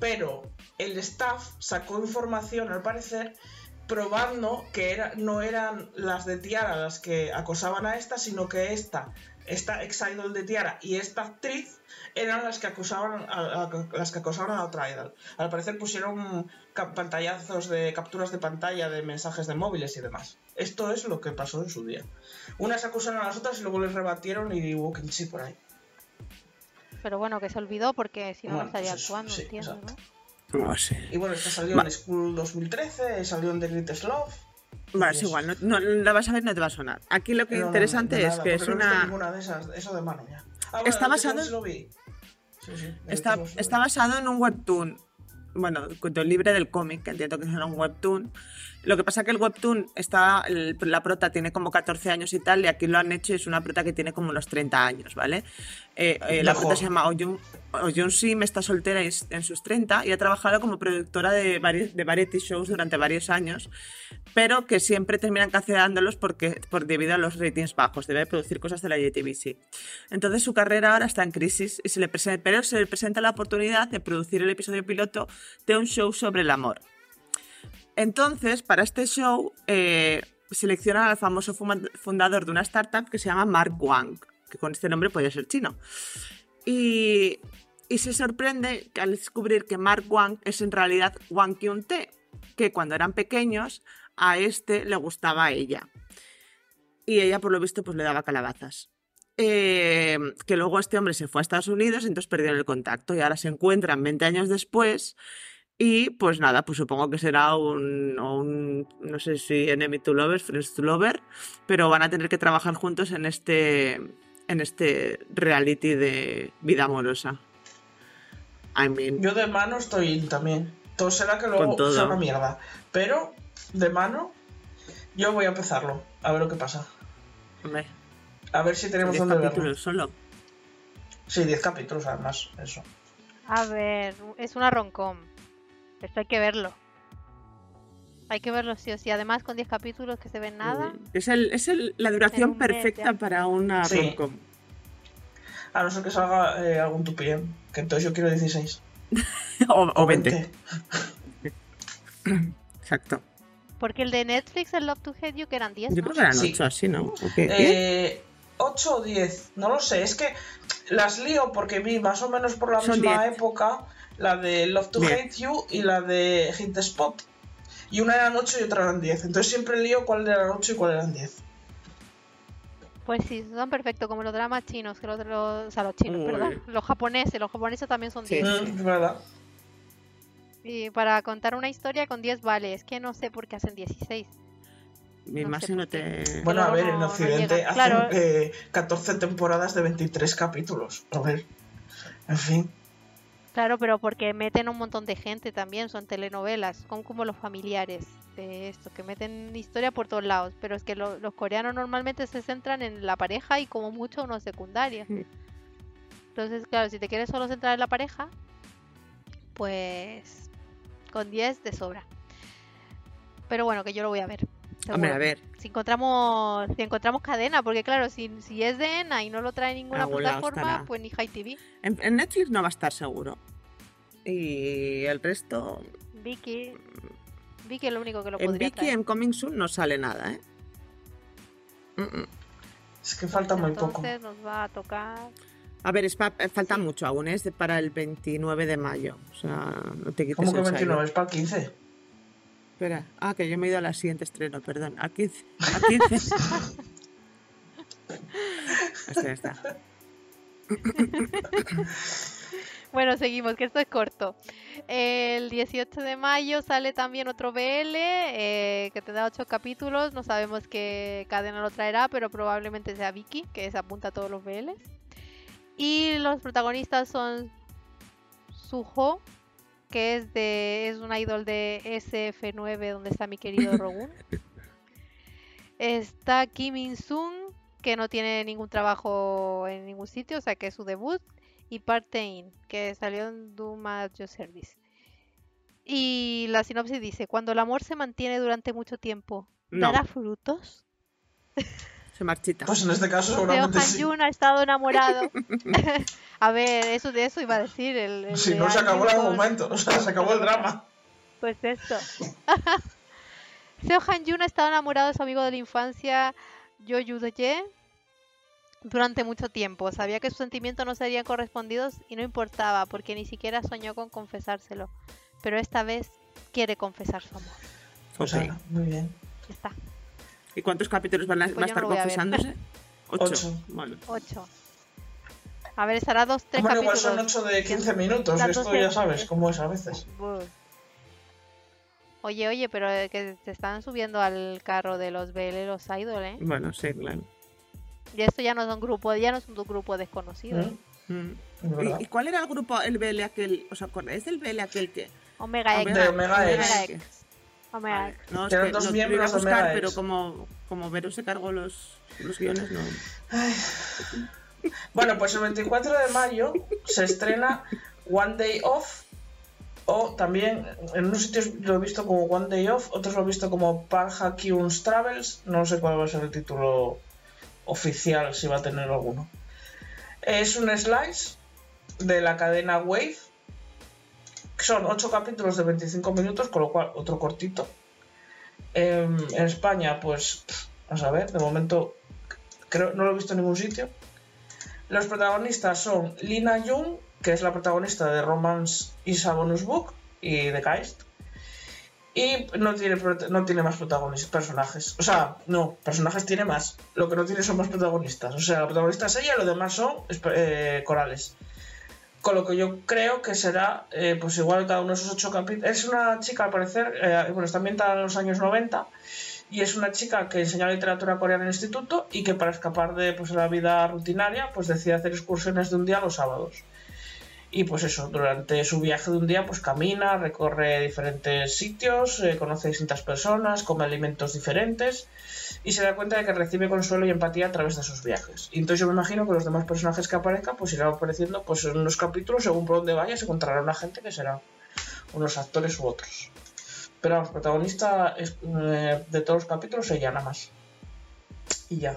Pero el staff sacó información, al parecer, probando que era, no eran las de Tiara las que acosaban a esta, sino que esta, esta ex idol de Tiara y esta actriz eran las que acusaban a, a- las que acosaban a otra idol. Al parecer pusieron pantallazos de capturas de pantalla de mensajes de móviles y demás. Esto es lo que pasó en su día. Unas acusaron a las otras y luego les rebatieron y hubo sí por ahí. Pero bueno, que se olvidó porque si no, Bueno, estaría pues actuando, sí, entiendo. ¿no? No sé. Y bueno, esta salió Va- en School 2013, salió en The Greatest Love. Bueno, es igual, no, no la vas a ver, no te va a sonar. Aquí lo que No, no, interesante de es nada, que es no he una. ninguna de esas, eso de mano ya. Ah, Está The basado en- Love lo vi. Sí, sí, Está, está basado en un webtoon bueno, cuento libre del cómic, que entiendo que será un webtoon. Lo que pasa es que el webtoon está, el- la prota tiene como 14 años y tal, y aquí lo han hecho y es una prota que tiene como unos 30 años, ¿vale? Eh, eh, la prota se llama Oyun, Oyun Sim, está soltera en sus 30 y ha trabajado como productora de, vari- de variety shows durante varios años, pero que siempre terminan cancelándolos porque, por, debido a los ratings bajos, debe producir cosas de la JTBC. Entonces su carrera ahora está en crisis, y se le pero se le presenta la oportunidad de producir el episodio piloto de un show sobre el amor. Entonces, para este show, eh, seleccionan al famoso fundador de una startup que se llama Mark Wang, con este nombre podría ser chino. Y, y se sorprende al descubrir que Mark Wang es en realidad Wang Kyun-tae, que cuando eran pequeños a este le gustaba a ella. Y ella, por lo visto, pues le daba calabazas. Eh, que luego este hombre se fue a Estados Unidos, entonces perdieron el contacto y ahora se encuentran 20 años después y pues nada, pues supongo que será un, un no sé si enemy to lovers, friends to lover, pero van a tener que trabajar juntos en este, en este reality de vida amorosa. I mean, Yo de mano estoy in también. Todo será que luego sea una mierda. Pero, de mano, yo voy a empezarlo. A ver lo que pasa. hombre, A ver si tenemos 10 dónde verlo. capítulos solo. Sí, 10 capítulos además, eso. A ver, es una roncom. Esto hay que verlo. Hay que verlo sí o sí. Además, con 10 capítulos que se ven nada. Es, el, es el- la duración mes perfecta ya. para una Sí. rom-com. A no ser que salga eh, algún tupiem. Que entonces yo quiero 16. o, o 20. 20. Exacto. Porque el de Netflix, el Love to Hate You, que eran 10. Yo ¿no? creo que eran Sí. 8 así, ¿no? ¿O qué? Eh, 8 o 10, no lo sé. Es que las lío porque vi más o menos por la Son misma 10. época la de Love to Bien. Hate You y la de Hit the Spot. Y una eran 8 y otra eran 10. Entonces siempre lío cuál eran 8 y cuál eran 10. Pues sí, son perfectos, como los dramas chinos, que los, los- o sea, los chinos, Uy. perdón, los japoneses, los japoneses también son Sí. 10. Mm, es verdad. Y para contar una historia con 10 vale, es que no sé por qué hacen 16. Mi no no qué. te... Bueno, a ver, no- en no Occidente llegan. hacen Claro. eh, 14 temporadas de 23 capítulos. A ver. En fin. Claro, pero porque meten un montón de gente también, son telenovelas, son como los familiares de esto, que meten historia por todos lados, pero es que lo- los coreanos normalmente se centran en la pareja y como mucho unos secundarios. Mm. Entonces, claro, si te quieres solo centrar en la pareja, pues con 10 de sobra. Pero bueno, que yo lo voy a ver. Hombre, a ver. Si encontramos, si encontramos cadena, porque claro, si, si es de ENA y no lo trae ninguna algún plataforma, estará. pues ni High TV. En, en Netflix no va a estar seguro. Y el resto... Vicky. Vicky es lo único que lo En podría Vicky, traer. en Coming Soon, no sale nada, ¿eh? Mm, mm. Es que falta muy poco. Entonces nos va a tocar. A ver, es pa- eh, falta Sí. mucho aún, es de- para el 29 de mayo. O sea, no te quites ¿Cómo que el 29? sayo. Es para el 15. Espera, ah, que yo me he ido a la siguiente estreno, perdón. A 15. A 15. Está, ya está. Bueno, seguimos, que esto es corto. El 18 de mayo sale también otro BL eh, que tendrá 8 capítulos. No sabemos qué cadena lo traerá, pero probablemente sea Vicky, que se apunta a todos los BLs. Y los protagonistas son Suho, que es de es un idol de SF9 donde está mi querido Rogun. Está Kim In-sung, que no tiene ningún trabajo en ningún sitio, o sea que es su debut. Y Partain, que salió en at Your Service. Y la sinopsis dice, cuando el amor se mantiene durante mucho tiempo, No. ¿dará frutos? Se marchita. Pues en este caso Seo seguramente sí. Han-jun ha estado enamorado. a ver, eso de eso iba a decir. El, el Si de no se acabó el argumento, o sea, se acabó el drama. Pues esto. Seo Han-jun ha estado enamorado de su amigo de la infancia, Yo Yudoye, durante mucho tiempo. Sabía que sus sentimientos no serían correspondidos y no importaba, porque ni siquiera soñó con confesárselo. Pero esta vez quiere confesar su amor. O Ok. sea, muy bien. Ya está. ¿Y cuántos capítulos van a, Pues va a estar no voy a confesándose? Ocho. Ocho. Bueno. 8. A ver, estará dos, tres Bueno, igual capítulos. son 8 de 15 minutos. Esto ya sabes cómo es a veces. Oye, oye, pero eh, que se están subiendo al carro de los BL, los idol, ¿eh? Bueno, sí, claro. Y esto ya no son grupos, ya no es un grupo desconocido. ¿Mm? Mm. Es. ¿Y, y cuál era el grupo, el BL aquel? ¿Os acordáis del BL aquel que Omega X. De Omega X. X. Omega Vale. X. No, dos miembros de buscar, pero como, como Vero se cargó los, los guiones, no. Bueno, pues el 24 de mayo se estrena One Day Off, o también en unos sitios lo he visto como One Day Off, otros lo he visto como Parja Kyun's Travels, no sé cuál va a ser el título oficial, si va a tener alguno. Es un slice de la cadena Wave, son 8 capítulos de 25 minutos, con lo cual otro cortito. Em, en España, pues, vamos a ver, de momento creo no lo he visto en ningún sitio. Los protagonistas son Lina Jung, que es la protagonista de Romance is a Bonus Book y de Geist. Y no tiene, no tiene más protagonistas, personajes. O sea, no, personajes tiene más. Lo que no tiene son más protagonistas. O sea, la protagonista es ella y los demás son eh, corales. Con lo que yo creo que será, eh, pues igual cada uno de esos ocho capítulos. Es una chica, al parecer, eh, bueno, está ambientada en los años 90 y es una chica que enseña literatura coreana en el instituto y que para escapar de pues, la vida rutinaria pues decide hacer excursiones de un día los sábados. Y pues eso, durante su viaje de un día pues camina, recorre diferentes sitios, eh, conoce distintas personas, come alimentos diferentes y se da cuenta de que recibe consuelo y empatía a través de sus viajes. Y entonces yo me imagino que los demás personajes que aparezcan pues irán apareciendo pues en unos capítulos según por donde vaya se encontrará una gente que será unos actores u otros. Pero vamos, protagonista es, eh, de todos los capítulos ella nada más. Y ya.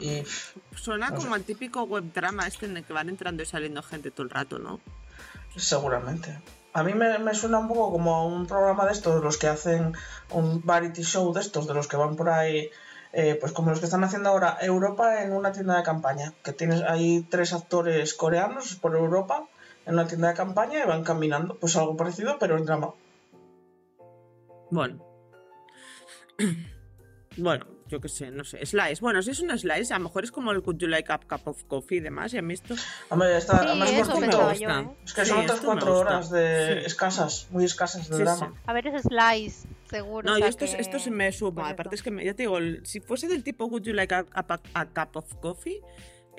Y pff, Suena No sé. como el típico web drama este en el que van entrando y saliendo gente todo el rato, ¿no? seguramente. A mí me, me suena un poco como un programa de estos, de los que hacen un variety show de estos, de los que van por ahí, eh, pues como los que están haciendo ahora Europa en una tienda de campaña, que tienes ahí tres actores coreanos por Europa en una tienda de campaña y van caminando, pues algo parecido, pero en drama. Bueno. Bueno, yo qué sé, no sé. Slice. Bueno, si es un slice, a lo mejor es como el Could You Like a Cup of Coffee y demás, ¿ya han visto? Hombre, está, Sí, eso cortito. me yo, gusta. ¿eh? Es que Sí, son otras cuatro horas de Sí. escasas, muy escasas de Sí, drama. sí. A ver, es Slice, seguro. No, o yo esto, que- esto se me suma. pues Aparte es que, me- ya te digo, si fuese del tipo Would You Like a, a- a Cup of Coffee,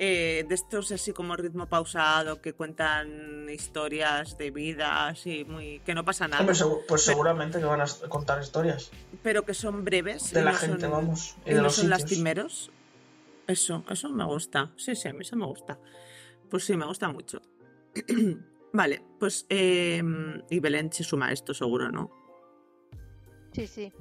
eh, de estos así como ritmo pausado, que cuentan historias de vida, así, muy que no pasa nada, Hombre, segu- pues Pero- seguramente que van a contar historias pero que son breves. de la no gente, son- vamos, y y de no los son sitios. lastimeros. Eso, eso me gusta. Sí, sí, a mí eso me gusta. Pues sí, me gusta mucho. vale, pues. eh, y Belén se suma a esto, seguro, ¿no? Sí, sí.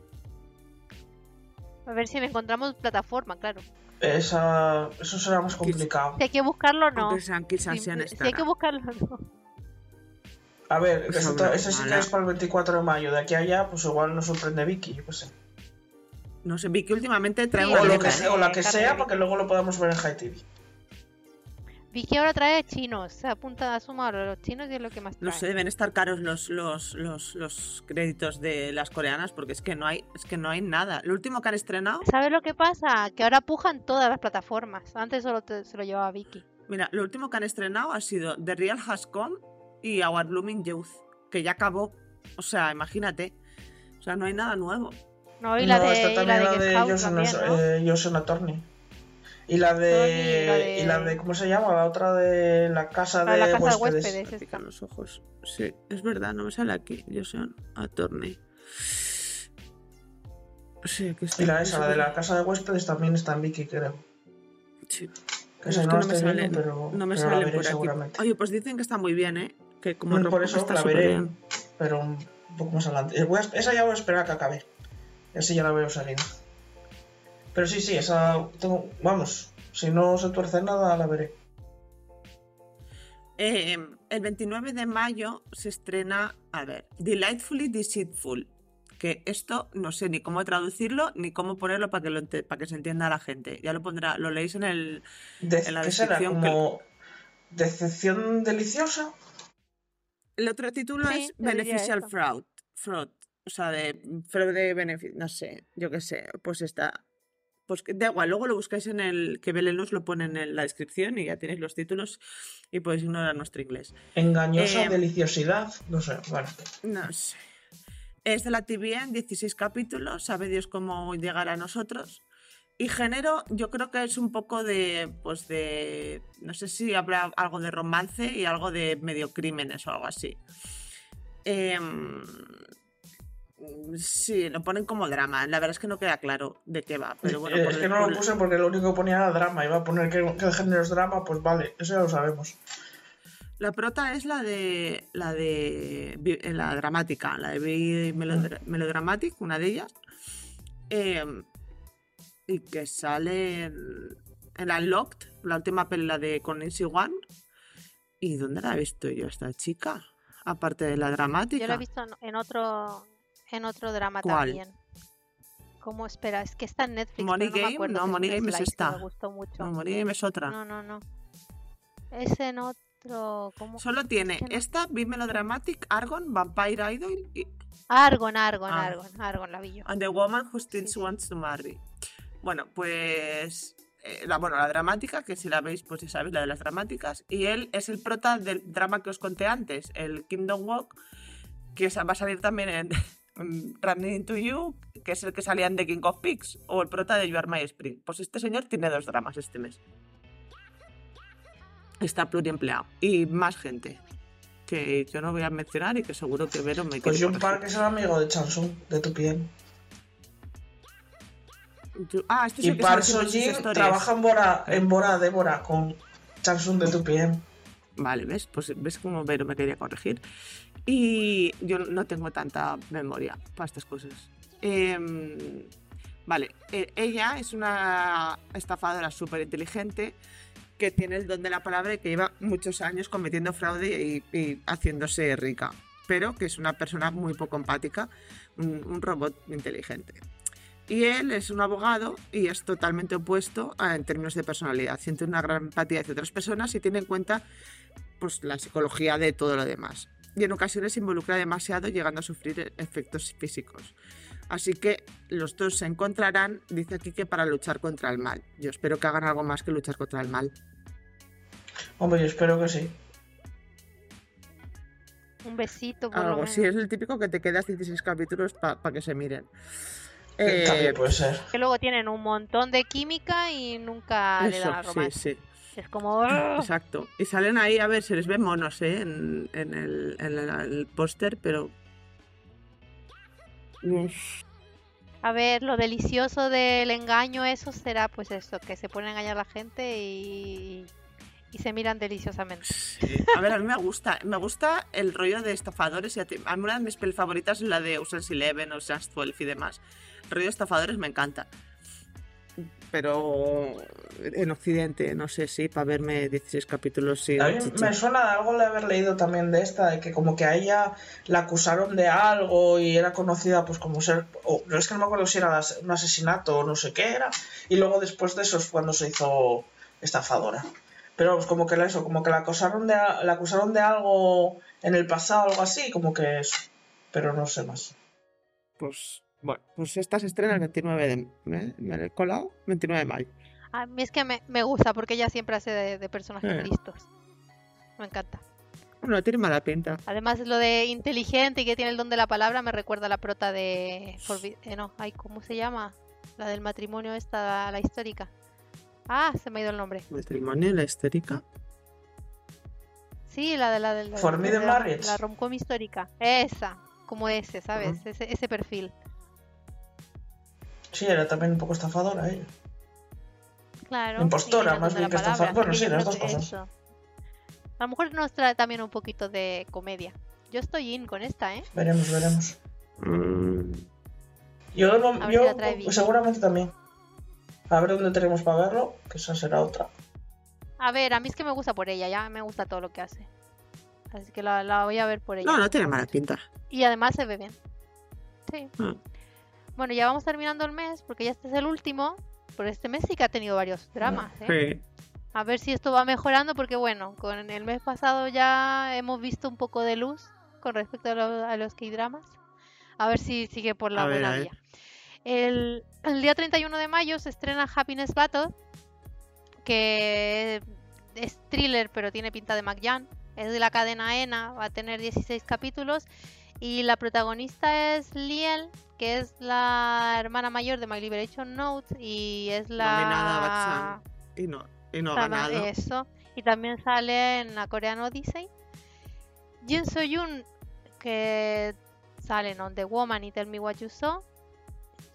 A ver si encontramos plataforma, claro. Esa, eso será más complicado. Si hay que buscarlo, no. Sean quizás Si, sean si hay que buscarlo, no. A ver, Eso eso, no, ese sí que es para el 24 de mayo. De aquí a allá, pues igual nos sorprende Vicky, yo qué sé. No sé, vi que últimamente trae Sí, una O, lo que, ¿eh? sea- o la que sea, para que luego lo podamos ver en High TV. Vi que ahora trae chinos. Se apunta a sumar los chinos y es lo que más trae. No sé, deben estar caros los, los, los, los créditos de las coreanas porque es que no hay, es que no hay nada. Lo último que han estrenado, ¿Sabes lo que pasa? Que ahora pujan todas las plataformas. Antes solo te- se lo llevaba Vicky. mira, lo último que han estrenado ha sido The Real Has Come y Our Blooming Youth, que ya acabó. O sea, imagínate. O sea, no hay nada nuevo. No, y la no, de, está y también la la de de House Johnson, también, ¿no? eh, Attorney. Y la de, y la de- y la de. ¿Cómo se llama? La otra de la casa La de, de la casa de huéspedes. huéspedes. Me esta. pican los ojos. Sí, es verdad, no me sale aquí. Johnson Attorney. Sí, que está Y la no esa, la de la casa de huéspedes también está en Vicky, creo. Sí. Que No, esa es no no me estoy salen, viendo, pero, no me pero veré por aquí. seguramente. Oye, pues dicen que está muy bien, ¿eh? Que como ropa por eso está la veré, bien. pero un poco más adelante. Eh, a- esa ya voy a esperar a que acabe. Así ya la veo seguida. Pero sí, sí, esa. Tengo, vamos, si no se tuerce nada, la veré. Eh, el 29 de mayo se estrena, a ver, Delightfully Deceitful. Que esto no sé ni cómo traducirlo ni cómo ponerlo para que, lo ente- para que se entienda la gente. Ya lo pondrá, lo leéis en el. De- En la ¿Qué será? descripción que- ¿Como decepción deliciosa? El otro título Sí, es Beneficial. Fraud. Fraud. O sea, de fraude beneficio. No sé, yo qué sé. Pues está. Pues da igual, luego lo buscáis en el. Que Belén os lo pone en la descripción y ya tenéis los títulos y podéis ignorar nuestro inglés. Engañosa Eh, deliciosidad. No sé, vale. No sé. Es de la TVN, 16 capítulos, sabe Dios cómo llegar a nosotros. Y género, yo creo que es un poco de, pues de, no sé si habrá algo de romance y algo de medio crímenes o algo así. Em, sí, lo ponen como drama. La verdad es que no queda claro de qué va. Pero bueno, Eh, es que no lo puse porque lo único que ponía era drama. Iba a poner que, que el género es drama, pues vale, eso ya lo sabemos. La prota es la de la de eh, la dramática, la de Melodra- Melodramatic, una de ellas. Em, y que sale en, en Unlocked, la última película de con Nancy One. ¿Y dónde la he visto yo esta chica? Aparte de la dramática. Yo lo he visto en- en otro en otro drama ¿Cuál? también. ¿Cómo espera? Es que está en Netflix. Money no Game, me acuerdo no, si Money Game es esta. Me gustó mucho. No, Game es otra. No, no, no. Es en otro. ¿Cómo? Solo tiene que no- esta, Be Melodramatic, Argon, Vampire Idol y Argon, Argon, Ah. Argon, Argon, la vi yo. And the Woman Who Still Sí. Wants to Marry. Bueno, pues. eh, la, bueno, la dramática, que si la veis, pues ya sabéis, la de las dramáticas. Y él es el prota del drama que os conté antes, el Kingdom Walk, que va a salir también en mm, Running into You, que es el que salía en The King of Pigs, o el prota de You Are My Spring. Pues este señor tiene dos dramas este mes. Está pluriempleado. Y más gente. Que yo no voy a mencionar y que seguro que Vero me Pues corregir. Park es el amigo de Chansung, de tu piel. Yo- Ah, este es Y el que sale Park stories. trabaja en Bora, en Bora Débora con Chansung de tu piel. Vale, ¿ves? Pues ves cómo Vero me quería corregir. Y yo no tengo tanta memoria para estas cosas. Em, vale, eh, ella es una estafadora súper inteligente que tiene el don de la palabra y que lleva muchos años cometiendo fraude y, haciéndose rica, pero que es una persona muy poco empática, un, un robot inteligente. Y él es un abogado y es totalmente opuesto a- en términos de personalidad. Siente una gran empatía hacia otras personas y tiene en cuenta pues, la psicología de todo lo demás. Y en ocasiones se involucra demasiado llegando a sufrir e- efectos físicos. Así que los dos se encontrarán, dice aquí que para luchar contra el mal. Yo espero que hagan algo más que luchar contra el mal. Hombre, yo espero que sí. Un besito, por Algo así, es el típico que te quedas 16 capítulos para que se miren. Eh, También puede ser. Que luego tienen un montón de química y nunca le dan a sí, romance. sí. Es como. ¡ah! Exacto. Y salen ahí, a ver, se les ve monos, ¿eh? En, en el, en el- el póster, pero... Uf, A ver, lo delicioso del engaño, eso será pues eso, que se pone a engañar a la gente y, y se miran deliciosamente. sí. A ver, a mí me gusta. Me gusta el rollo de estafadores. Y a ti- a mí una de mis pelis favoritas es la de Ocean's Eleven, Ocean's 12 y demás. El rollo de estafadores me encanta. Pero en Occidente, no sé si para verme 16 capítulos sí. A mí me suena de algo de haber leído también de esta, de que como que a ella la acusaron de algo y era conocida pues como ser, o no es que no me acuerdo si era un asesinato o no sé qué era, y luego después de eso es cuando se hizo estafadora. Pero vamos, como que la- eso, como que la acusaron de, la acusaron de algo en el pasado, algo así, como que es, pero no sé más. Pues bueno, pues esta se estrena el 29 de... ¿Me, me lo he colado? 29 de mayo. A mí es que me, me gusta porque ella siempre hace de, de personajes Eh. listos. Me encanta. No tiene mala pinta. Además, lo de inteligente y que tiene el don de la palabra me recuerda a la prota de. Forbi- eh, no, ay, ¿cómo se llama? La del matrimonio, esta, la histórica. Ah, se me ha ido el nombre. Matrimonio, la histérica. Sí, la de la de la, de la, Marriage. la romcom histórica. Esa, como ese, ¿sabes? Ese perfil. Sí, era también un poco estafadora ella. Claro. Impostora, más bien la que estafa- palabra, bueno, sí, las dos cosas. eso. A lo mejor nos trae también un poquito de comedia. Yo estoy in con esta, ¿eh? Veremos, veremos. Mm, Yo, ver yo si seguramente también. A ver dónde tenemos para verlo, que esa será otra. A ver, a mí es que me gusta por ella, ya me gusta todo lo que hace. Así que la, la voy a ver por ella. No, no tiene mala pinta. Y además se ve bien. Sí. Mm. Bueno, ya vamos terminando el mes, porque ya este es el último. Pero este mes sí que ha tenido varios dramas, ¿eh? Sí. A ver si esto va mejorando, porque bueno, con el mes pasado ya hemos visto un poco de luz con respecto a, lo- a los K-dramas. A ver si sigue por la A buena ver. vía. El, el día 31 de mayo se estrena Happiness Battle, que es thriller, pero tiene pinta de McJan. Es de la cadena ENA, va a tener 16 capítulos. Y la protagonista es Liel, que es la hermana mayor de My Liberation Note y es la... Y no, y no ha ganado. Eso. Y también sale en la Korean Odyssey. Jin Soyun, que salen On the Woman y Tell Me What You Saw.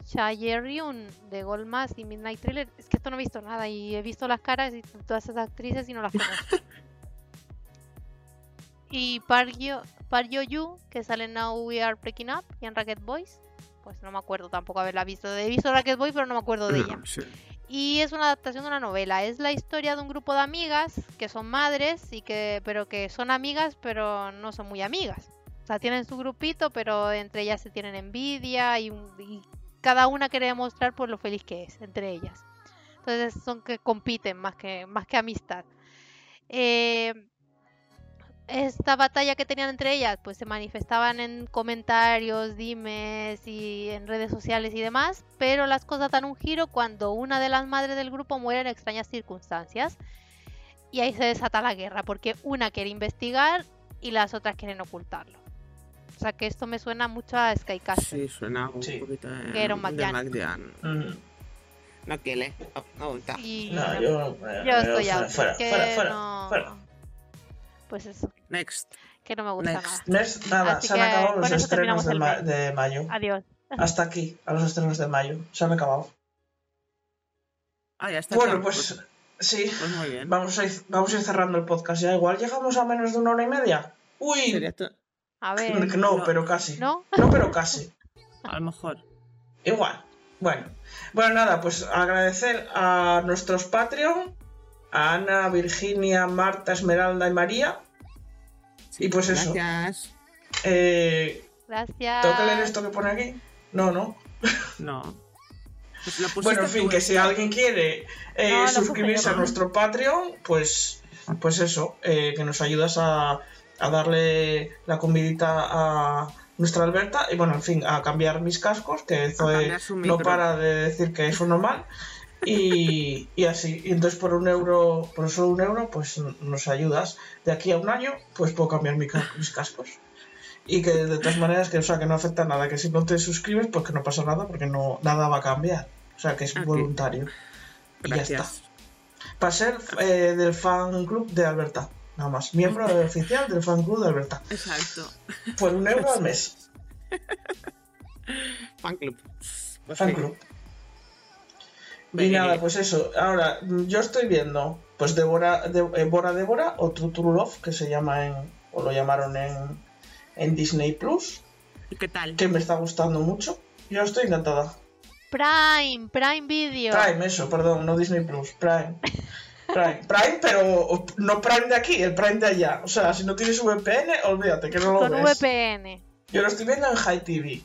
Chaye Ryun de Gold Mask y Midnight Thriller. Es que esto no he visto nada y he visto las caras y todas esas actrices y no las conozco. Y Park Yo, Park Yo Yu, que sale en Now We Are Breaking Up y en Racket Boys. Pues no me acuerdo tampoco haberla visto. He visto Racket Boys, pero no me acuerdo de ella. Sí. Y es una adaptación de una novela. Es la historia de un grupo de amigas que son madres y que, pero que son amigas, pero no son muy amigas. O sea, tienen su grupito, pero entre ellas se tienen envidia y, y cada una quiere demostrar por lo feliz que es entre ellas. Entonces son que compiten más que, más que amistad. Eh, esta batalla que tenían entre ellas, pues se manifestaban en comentarios, dimes y en redes sociales y demás, pero las cosas dan un giro cuando una de las madres del grupo muere en extrañas circunstancias. Y ahí se desata la guerra, porque una quiere investigar y las otras quieren ocultarlo. O sea que esto me suena mucho a Sky Castle. Sí, suena un Sí. poquito de, Que era un de McDian. McDian. Mm, No quiere. Oh, no. Y No, no- yo, eh, yo yo estoy fuera, fuera, fuera, fuera, no- fuera. Pues eso, Next. que no me gusta Next. nada. No es nada, Así se han acabado los estrenos de, ma- de mayo. Adiós. Hasta aquí, a los estrenos de mayo. Se han acabado. Ah, ya está. Bueno, pues sí. Pues muy bien. Vamos a, ir, vamos a ir cerrando el podcast ya. Igual llegamos a menos de una hora y media. Uy, A ver, no, No. pero casi. ¿no? No, pero casi. A lo mejor. Igual. Bueno. Bueno, nada, pues agradecer a nuestros Patreon, a Ana, Virginia, Marta, Esmeralda y María. Sí, Y pues eso. Gracias. Eh, Gracias. ¿Tengo que leer esto que pone aquí? No, no. No. Pues Bueno, en fin, que si alguien quiere eh, No, suscribirse a nuestro Patreon, pues, pues eso, eh, que nos ayudas a, a darle la comidita a nuestra Alberta y bueno, en fin, a cambiar mis cascos, que Zoe no para de decir que eso no mal. Y, y así, y entonces por un euro, por solo un euro, pues nos ayudas. De aquí a un año, pues puedo cambiar mi ca- mis cascos. Y que de todas maneras, que, o sea, que no afecta nada, que si no te suscribes, pues que no pasa nada, porque no, nada va a cambiar. O sea, que es Ok. voluntario. Y ya está. Para ser eh, del fan club de Alberta, nada más. Miembro oficial del fan club de Alberta. Exacto. Por un euro al mes. Fan club. Pues Fan sí. club. Y nada, pues eso. Ahora, yo estoy viendo, pues Débora, de, eh, Bora Débora o True True Love, que se llama en, o lo llamaron en, en Disney Plus, ¿Y qué tal? que me está gustando mucho. Yo estoy encantada. Prime, Prime Video. Prime, eso, perdón, no Disney Plus, Prime. Prime, Prime, pero no Prime de aquí, el Prime de allá. O sea, si no tienes VPN, olvídate que no lo Con ves. VPN. Yo lo estoy viendo en High TV.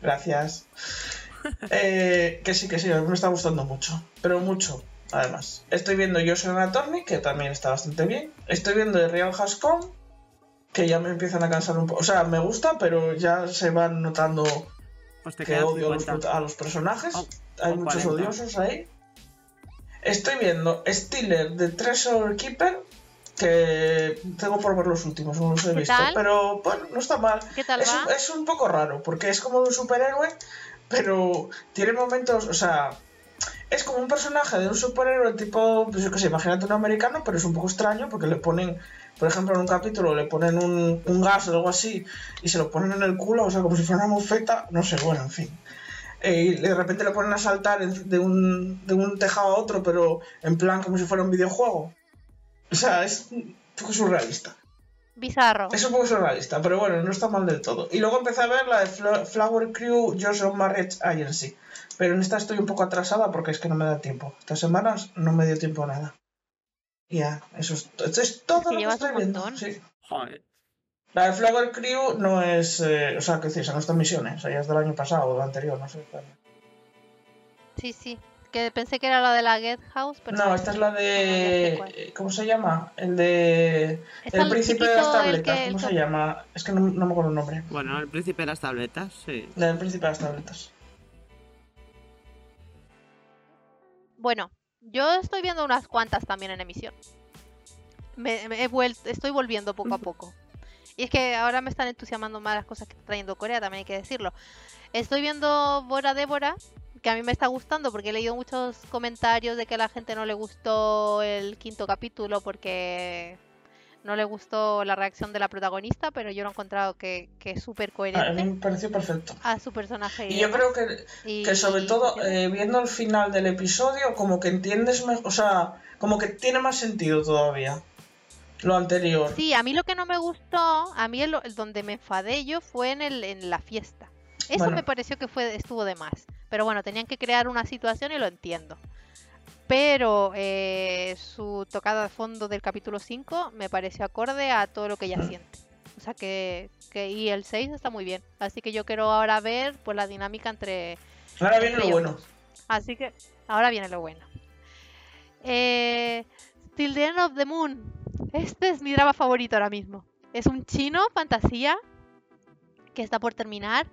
Gracias. Eh, que sí, que sí, me está gustando mucho. Pero mucho, además. Estoy viendo Yo soy una Attorney, que también está bastante bien. Estoy viendo The Real Hascom, que ya me empiezan a cansar un poco. O sea, me gusta, pero ya se van notando Pues que odio a los, 50. prota- a los personajes. Oh, Hay o muchos 40. odiosos ahí. Estoy viendo Steeler de Treasure Keeper, que tengo por ver los últimos, no los he ¿Qué visto. tal? Pero bueno, no está mal. ¿Qué tal Es va? un, es un poco raro, porque es como un superhéroe, pero tiene momentos, o sea, es como un personaje de un superhéroe tipo, pues yo qué sé, imagínate un americano, pero es un poco extraño porque le ponen, por ejemplo, en un capítulo le ponen un, un gas o algo así y se lo ponen en el culo, o sea, como si fuera una mofeta, no sé, bueno, en fin. Eh, y de repente le ponen a saltar de un, de un tejado a otro, pero en plan como si fuera un videojuego. O sea, es un poco surrealista. Bizarro. Es un poco surrealista, pero bueno, no está mal del todo. Y luego empecé a ver la de Flo- Flower Crew Joshua Marriage Agency. Pero en esta estoy un poco atrasada porque es que no me da tiempo. Estas semanas no me dio tiempo a nada. Y Ya, eso es, esto es todo que lo que llevas estoy viendo. Sí. Joder. La de Flower Crew no es. eh, o sea, que decís, no está en misiones. O sea, ya es del año pasado o del anterior, no sé. Sí, sí. Que pensé que era la de la Get House, pero No, esta es la no, de. ¿Cómo se llama? El de. Está El príncipe de las tabletas. que- ¿Cómo se llama? Es que no, no me acuerdo el nombre. Bueno, el príncipe de las tabletas, sí. La del príncipe de las tabletas. Bueno, yo estoy viendo unas cuantas también en emisión. Me, me he vuelto, estoy volviendo poco a poco. Y es que ahora me están entusiasmando más las cosas que está trayendo Corea, también hay que decirlo. Estoy viendo Bora Débora, que a mí me está gustando porque he leído muchos comentarios de que a la gente no le gustó el quinto capítulo porque No le gustó la reacción de la protagonista, pero yo lo he encontrado que, que es súper A mí coherente me pareció perfecto. a su personaje. Y yo creo que, Y- que sobre y- todo, eh, viendo el final del episodio, como que entiendes mejor, o sea, como que tiene más sentido todavía lo anterior. Sí, a mí lo que no me gustó, a mí el, el donde me enfadé yo fue en, el, en la fiesta. Eso Bueno. me pareció que fue estuvo de más. Pero bueno, tenían que crear una situación y lo entiendo. Pero eh, su tocada de fondo del capítulo 5 me pareció acorde a todo lo que ella Mm. siente. O sea que, que y el 6 está muy bien. Así que yo quiero ahora ver pues la dinámica entre Ahora viene lo bueno. Así que ahora viene lo bueno. Eh, Till the End of the Moon. Este es mi drama favorito ahora mismo. Es un chino, fantasía, que está por terminar.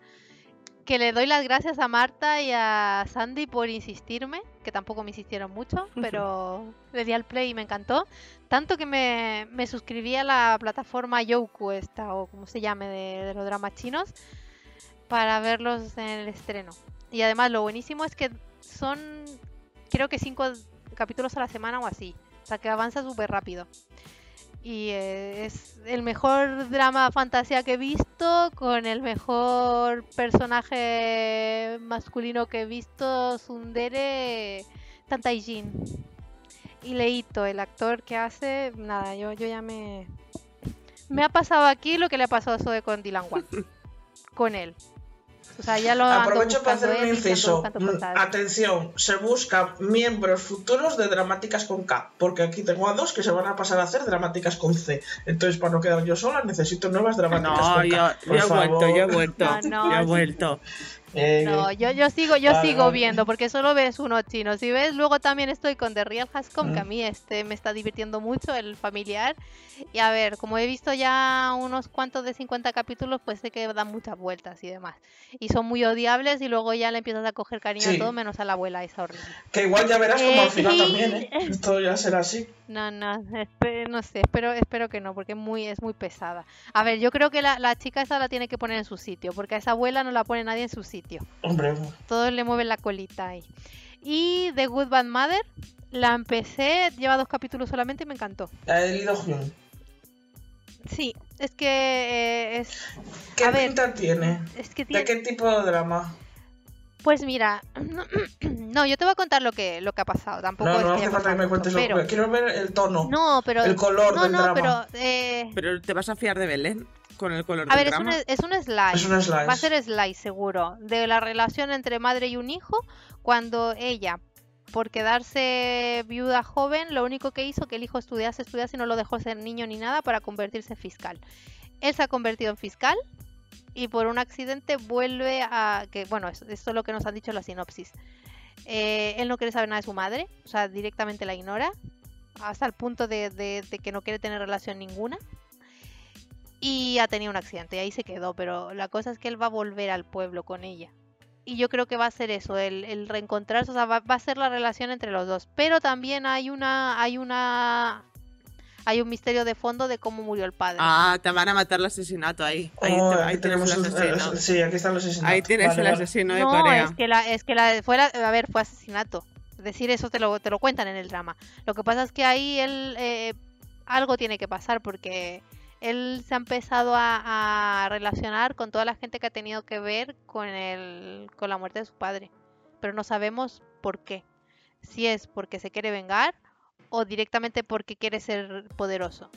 Que le doy las gracias a Marta y a Sandy por insistirme, que tampoco me insistieron mucho, pero le di al play y me encantó. Tanto que me, me suscribí a la plataforma Youku esta, o como se llame, de, de los dramas chinos, para verlos en el estreno. Y además lo buenísimo es que son, creo que cinco capítulos a la semana o así. O sea que avanza súper rápido. Y eh, es el mejor drama fantasía que he visto, con el mejor personaje masculino que he visto, Sundere Tantaijin. Y Leito, el actor que hace, nada, yo, yo ya me... Me ha pasado aquí lo que le pasó a Zoe con Dylan Wan. con él. O sea, ya lo ando Aprovecho para hacer buscando un inciso. Atención, se busca miembros futuros de Dramáticas con K, porque aquí tengo a dos que se van a pasar a hacer Dramáticas con C. Entonces, para no quedar yo sola, necesito nuevas Dramáticas No, con yo, K. yo Por he vuelto, yo he vuelto. No, no, yo he sí. vuelto. Eh, No, yo, yo sigo, yo Vale, sigo viendo, porque solo ves uno chino. Si ves, luego también estoy con The Real Hascom, que a Mm. mí este me está divirtiendo mucho, el familiar. Y a ver, como he visto ya unos cuantos de 50 capítulos, pues sé que dan muchas vueltas y demás. Y son muy odiables y luego ya le empiezas a coger cariño Sí. a todo menos a la abuela, esa horrible. que igual ya verás como Eh, al final y- también, ¿eh? Esto ya será así. No, no, no sé, espero, espero que no, porque muy, es muy pesada. A ver, yo creo que la, la chica esa la tiene que poner en su sitio, porque a esa abuela no la pone nadie en su sitio. Hombre, Todos le mueven la colita ahí. Y The Good Bad Mother, la empecé, lleva dos capítulos solamente y me encantó. la Lee Do-hyun. Sí, es que eh, es, ¿Qué A ver, pinta tiene? es que ¿De qué tipo de drama? Pues mira, no, yo te voy a contar lo que, lo que ha pasado, tampoco No, es no que hace haya falta que me cuentes mucho, lo pero... Quiero ver el tono. No, pero... el color no, del no, drama. pero... eh, Pero te vas a fiar de Belén con el color A ver, es un, es un slice. Es un slice. Va a ser slice, seguro. De la relación entre madre y un hijo, cuando ella, por quedarse viuda joven, lo único que hizo que el hijo estudiase, estudiase y no lo dejó ser niño ni nada para convertirse en fiscal. Él se ha convertido en fiscal y por un accidente vuelve a... que Bueno, es- esto es lo que nos han dicho en la sinopsis. Eh, él no quiere saber nada de su madre, o sea, directamente la ignora, hasta el punto de, de- de que no quiere tener relación ninguna y ha tenido un accidente y ahí se quedó, pero la cosa es que él va a volver al pueblo con ella. Y yo creo que va a ser eso, el, el reencontrarse, o sea, va, va a ser la relación entre los dos. Pero también hay una, hay una, hay un misterio de fondo de cómo murió el padre. Ah, te van a matar el asesinato ahí. Ahí, Oh, te- tenemos el asesino. el- Sí, aquí están los asesinos. Ahí tienes Vale, el vale. asesino de no, Corea. es que la, es que la, fue la- a ver, fue asesinato. Decir eso te lo, te lo cuentan en el drama. Lo que pasa es que ahí él, eh, algo tiene que pasar porque él se ha empezado a, relacionar con toda la gente que ha tenido que ver con, el, con la muerte de su padre. Pero no sabemos por qué. Si es porque se quiere vengar o directamente porque quiere ser poderoso.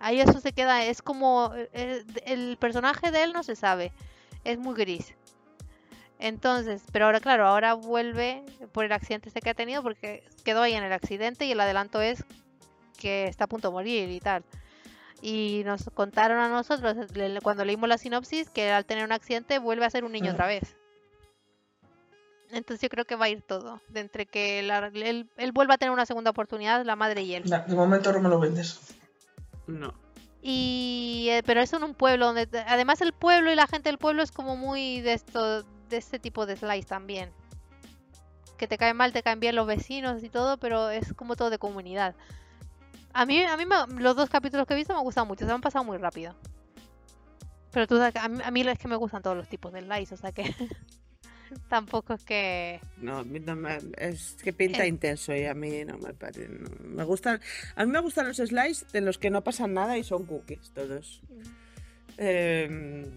Ahí eso se queda, es como eh, el personaje de él no se sabe, es muy gris. Entonces, pero ahora claro, ahora vuelve por el accidente este que ha tenido porque quedó ahí en el accidente y el adelanto es que está a punto de morir y tal. Y nos contaron a nosotros cuando leímos la sinopsis que al tener un accidente vuelve a ser un niño otra vez. Entonces yo creo que va a ir todo. De entre que la- él, él vuelva a tener una segunda oportunidad, la madre y él. De momento no me lo vendes. No. Y eh, pero eso en un pueblo donde además el pueblo y la gente del pueblo es como muy de esto de este tipo de slice también. Que te caen mal, te caen bien los vecinos y todo, pero es como todo de comunidad. A mí a mí me- los dos capítulos que he visto me han gustado mucho, se me han pasado muy rápido. Pero tú sabes que a mí, a mí es que me gustan todos los tipos de slice, o sea que tampoco es que... No, no me- es que pinta Eh. intenso y a mí no me parece. no- me gustan, a mí me gustan los slides de los que no pasan nada y son cookies todos. Eh,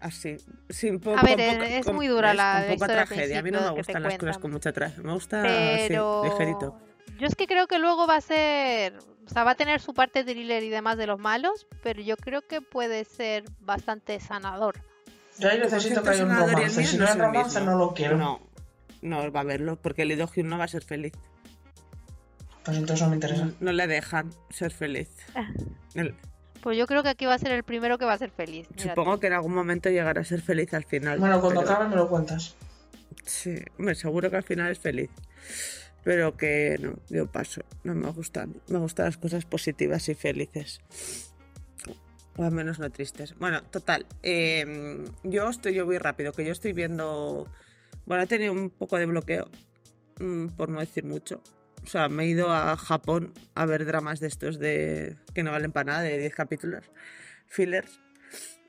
así, sin po- A ver, con es- muy dura la- con poca tragedia. A mí no me gustan las cosas con mucha tragedia. Me gusta Pero... así, ligerito. Yo es que creo que luego va a ser... O sea, va a tener su parte thriller y demás de los malos, pero yo creo que puede ser bastante sanador. Yo ahí necesito que haya un el romance. Si no hay el romance, no lo quiero. No, no va a verlo porque Lido Hyun no va a ser feliz. Pues entonces no me interesa. No, no le dejan ser feliz. El- Pues yo creo que aquí va a ser el primero que va a ser feliz. Supongo que en algún momento llegará a ser feliz al final. Bueno, cuando pero- acabe me lo cuentas. Sí, hombre, seguro que al final es feliz. Pero que no, yo paso. No me gustan. Me gustan las cosas positivas y felices. O al menos no tristes. Bueno, total. eh, yo estoy, yo voy rápido, que yo estoy viendo. Bueno, he tenido un poco de bloqueo, mm, por no decir mucho. O sea, me he ido a Japón a ver dramas de estos de que no valen para nada, de 10 capítulos, fillers.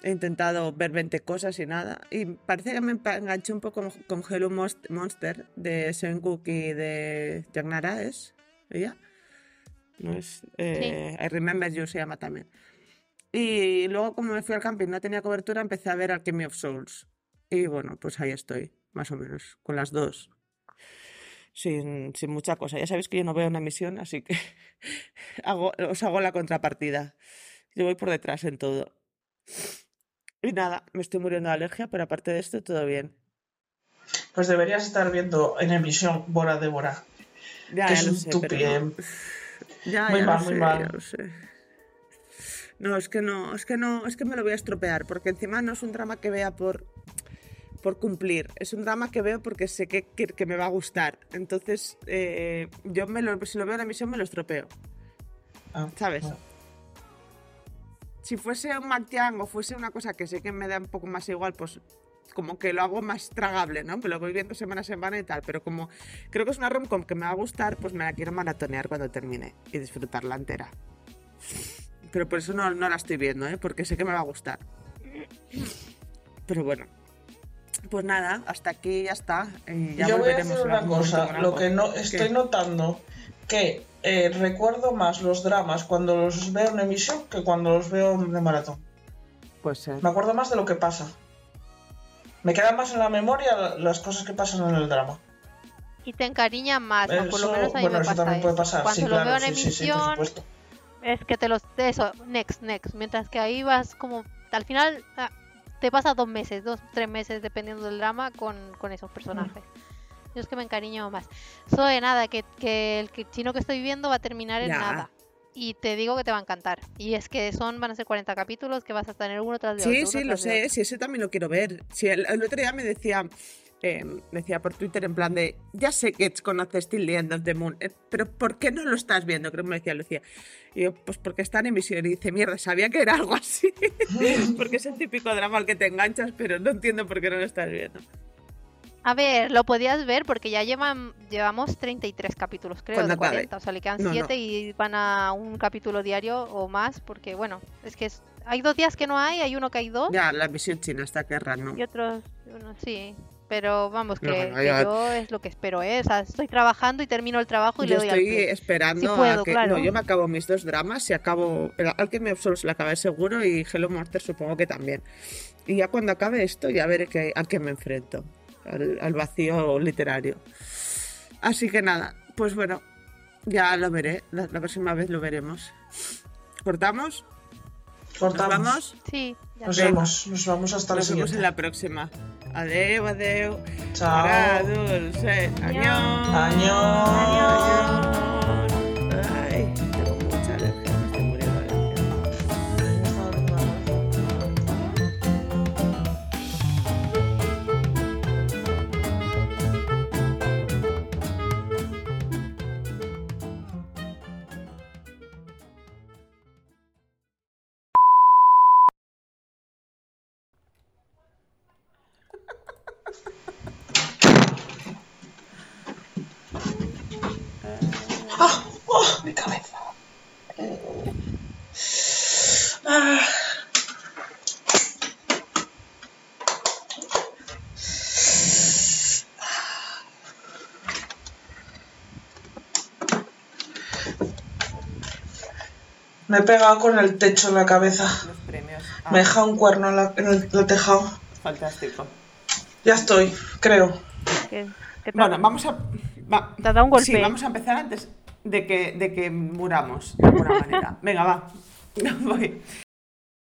He intentado ver 20 cosas y nada. Y parece que me enganché un poco con, Hello Monster de Seungkook y de Yagnara, ¿es? ¿Ella? No es. eh, I Remember You se llama también. Y luego, como me fui al camping, no tenía cobertura, empecé a ver Alchemy of Souls. Y bueno, pues ahí estoy, más o menos, con las dos. Sin, sin mucha cosa. Ya sabéis que yo no veo una misión, así que hago, os hago la contrapartida. Yo voy por detrás en todo. Y nada, me estoy muriendo de alergia, pero aparte de esto, todo bien. Pues deberías estar viendo en emisión Bora de Bora. Ya, que ya es lo un sé, pero. Ya, Muy ya mal, lo muy sé, mal. ya lo sé. No, es que no, es que no, es que me lo voy a estropear, porque encima no es un drama que vea por, por cumplir, es un drama que veo porque sé que, que, que me va a gustar. Entonces, eh, yo me lo, si lo veo en la emisión me lo estropeo, Ah, ¿sabes? bueno. Si fuese un Mactiang o fuese una cosa que sé que me da un poco más igual, pues como que lo hago más tragable, ¿no? Que lo voy viendo semana a semana y tal, pero como creo que es una romcom que me va a gustar, pues me la quiero maratonear cuando termine y disfrutarla entera. Pero por eso no, no la estoy viendo, ¿eh? Porque sé que me va a gustar. Pero bueno. Pues nada, hasta aquí ya está. y ya Yo voy a decir una cosa, lo que no ¿Qué? estoy notando que eh, recuerdo más los dramas cuando los veo en emisión que cuando los veo de maratón. Pues ser. Me acuerdo más de lo que pasa. Me quedan más en la memoria las cosas que pasan en el drama. Y te encariña más, o por lo Eso- menos a mí bueno, me eso pasa también puede eso. pasar. Cuando sí, lo claro, veo en sí, sí, sí, emisión, es que te los... Eso, next, next. Mientras que ahí vas como... Al final ah, te pasa dos meses, dos, tres meses, dependiendo del drama, con, con esos personajes. Yo es que me encariño más. De nada, que, que el chino que estoy viendo va a terminar en nada. Y te digo que te va a encantar. Y es que son, van a ser 40 capítulos que vas a tener uno tras de otro. Sí, sí, lo sé, sí, ese también lo quiero ver. Sí, el, el otro día me decía, eh, decía por Twitter en plan de, ya sé que conoces Still the End of the Moon, eh, pero ¿por qué no lo estás viendo? Creo que me decía Lucía. Y yo, pues porque está en emisión. Y dice, mierda, sabía que era algo así. porque es el típico drama al que te enganchas, pero no entiendo por qué no lo estás viendo. A ver, lo podías ver porque ya llevan llevamos 33 capítulos, creo, de acabe. 40. O sea, le quedan No, no. 7 y van a un capítulo diario o más porque, bueno, es que es- hay dos días que no hay, hay uno que hay dos Ya, la emisión china está que random. y otros, uno sí. Pero vamos, que, No, bueno, que ya- yo es lo que espero, ¿eh? O sea, estoy trabajando y termino el trabajo y Yo le doy al estoy play. esperando Sí puedo, a que. claro. No, yo me acabo mis dos dramas y acabo. El Alchemy of Souls la acabé seguro y Hello Monster supongo que también. Y ya cuando acabe esto, ya veré que, a qué me enfrento. Al, al vacío literario. Así que nada, pues bueno, ya lo veré. La, la próxima vez lo veremos. ¿Cortamos? ¿Nos Cortamos. vamos? Sí, ya Nos vemos. Nos vamos hasta la Nos vemos siguiente. en la próxima. Adeu, adeu. Chao. Dulce. Me he pegado con el techo en la cabeza. Los premios. Ah, Me he dejado un cuerno en, la- en el, en el tejado. Fantástico. Ya estoy, creo. ¿Qué- qué te- Bueno, vamos a. va- ¿Te ha dado un golpe? Sí, vamos a empezar antes de que, de que muramos, de alguna manera. Venga, va. Voy.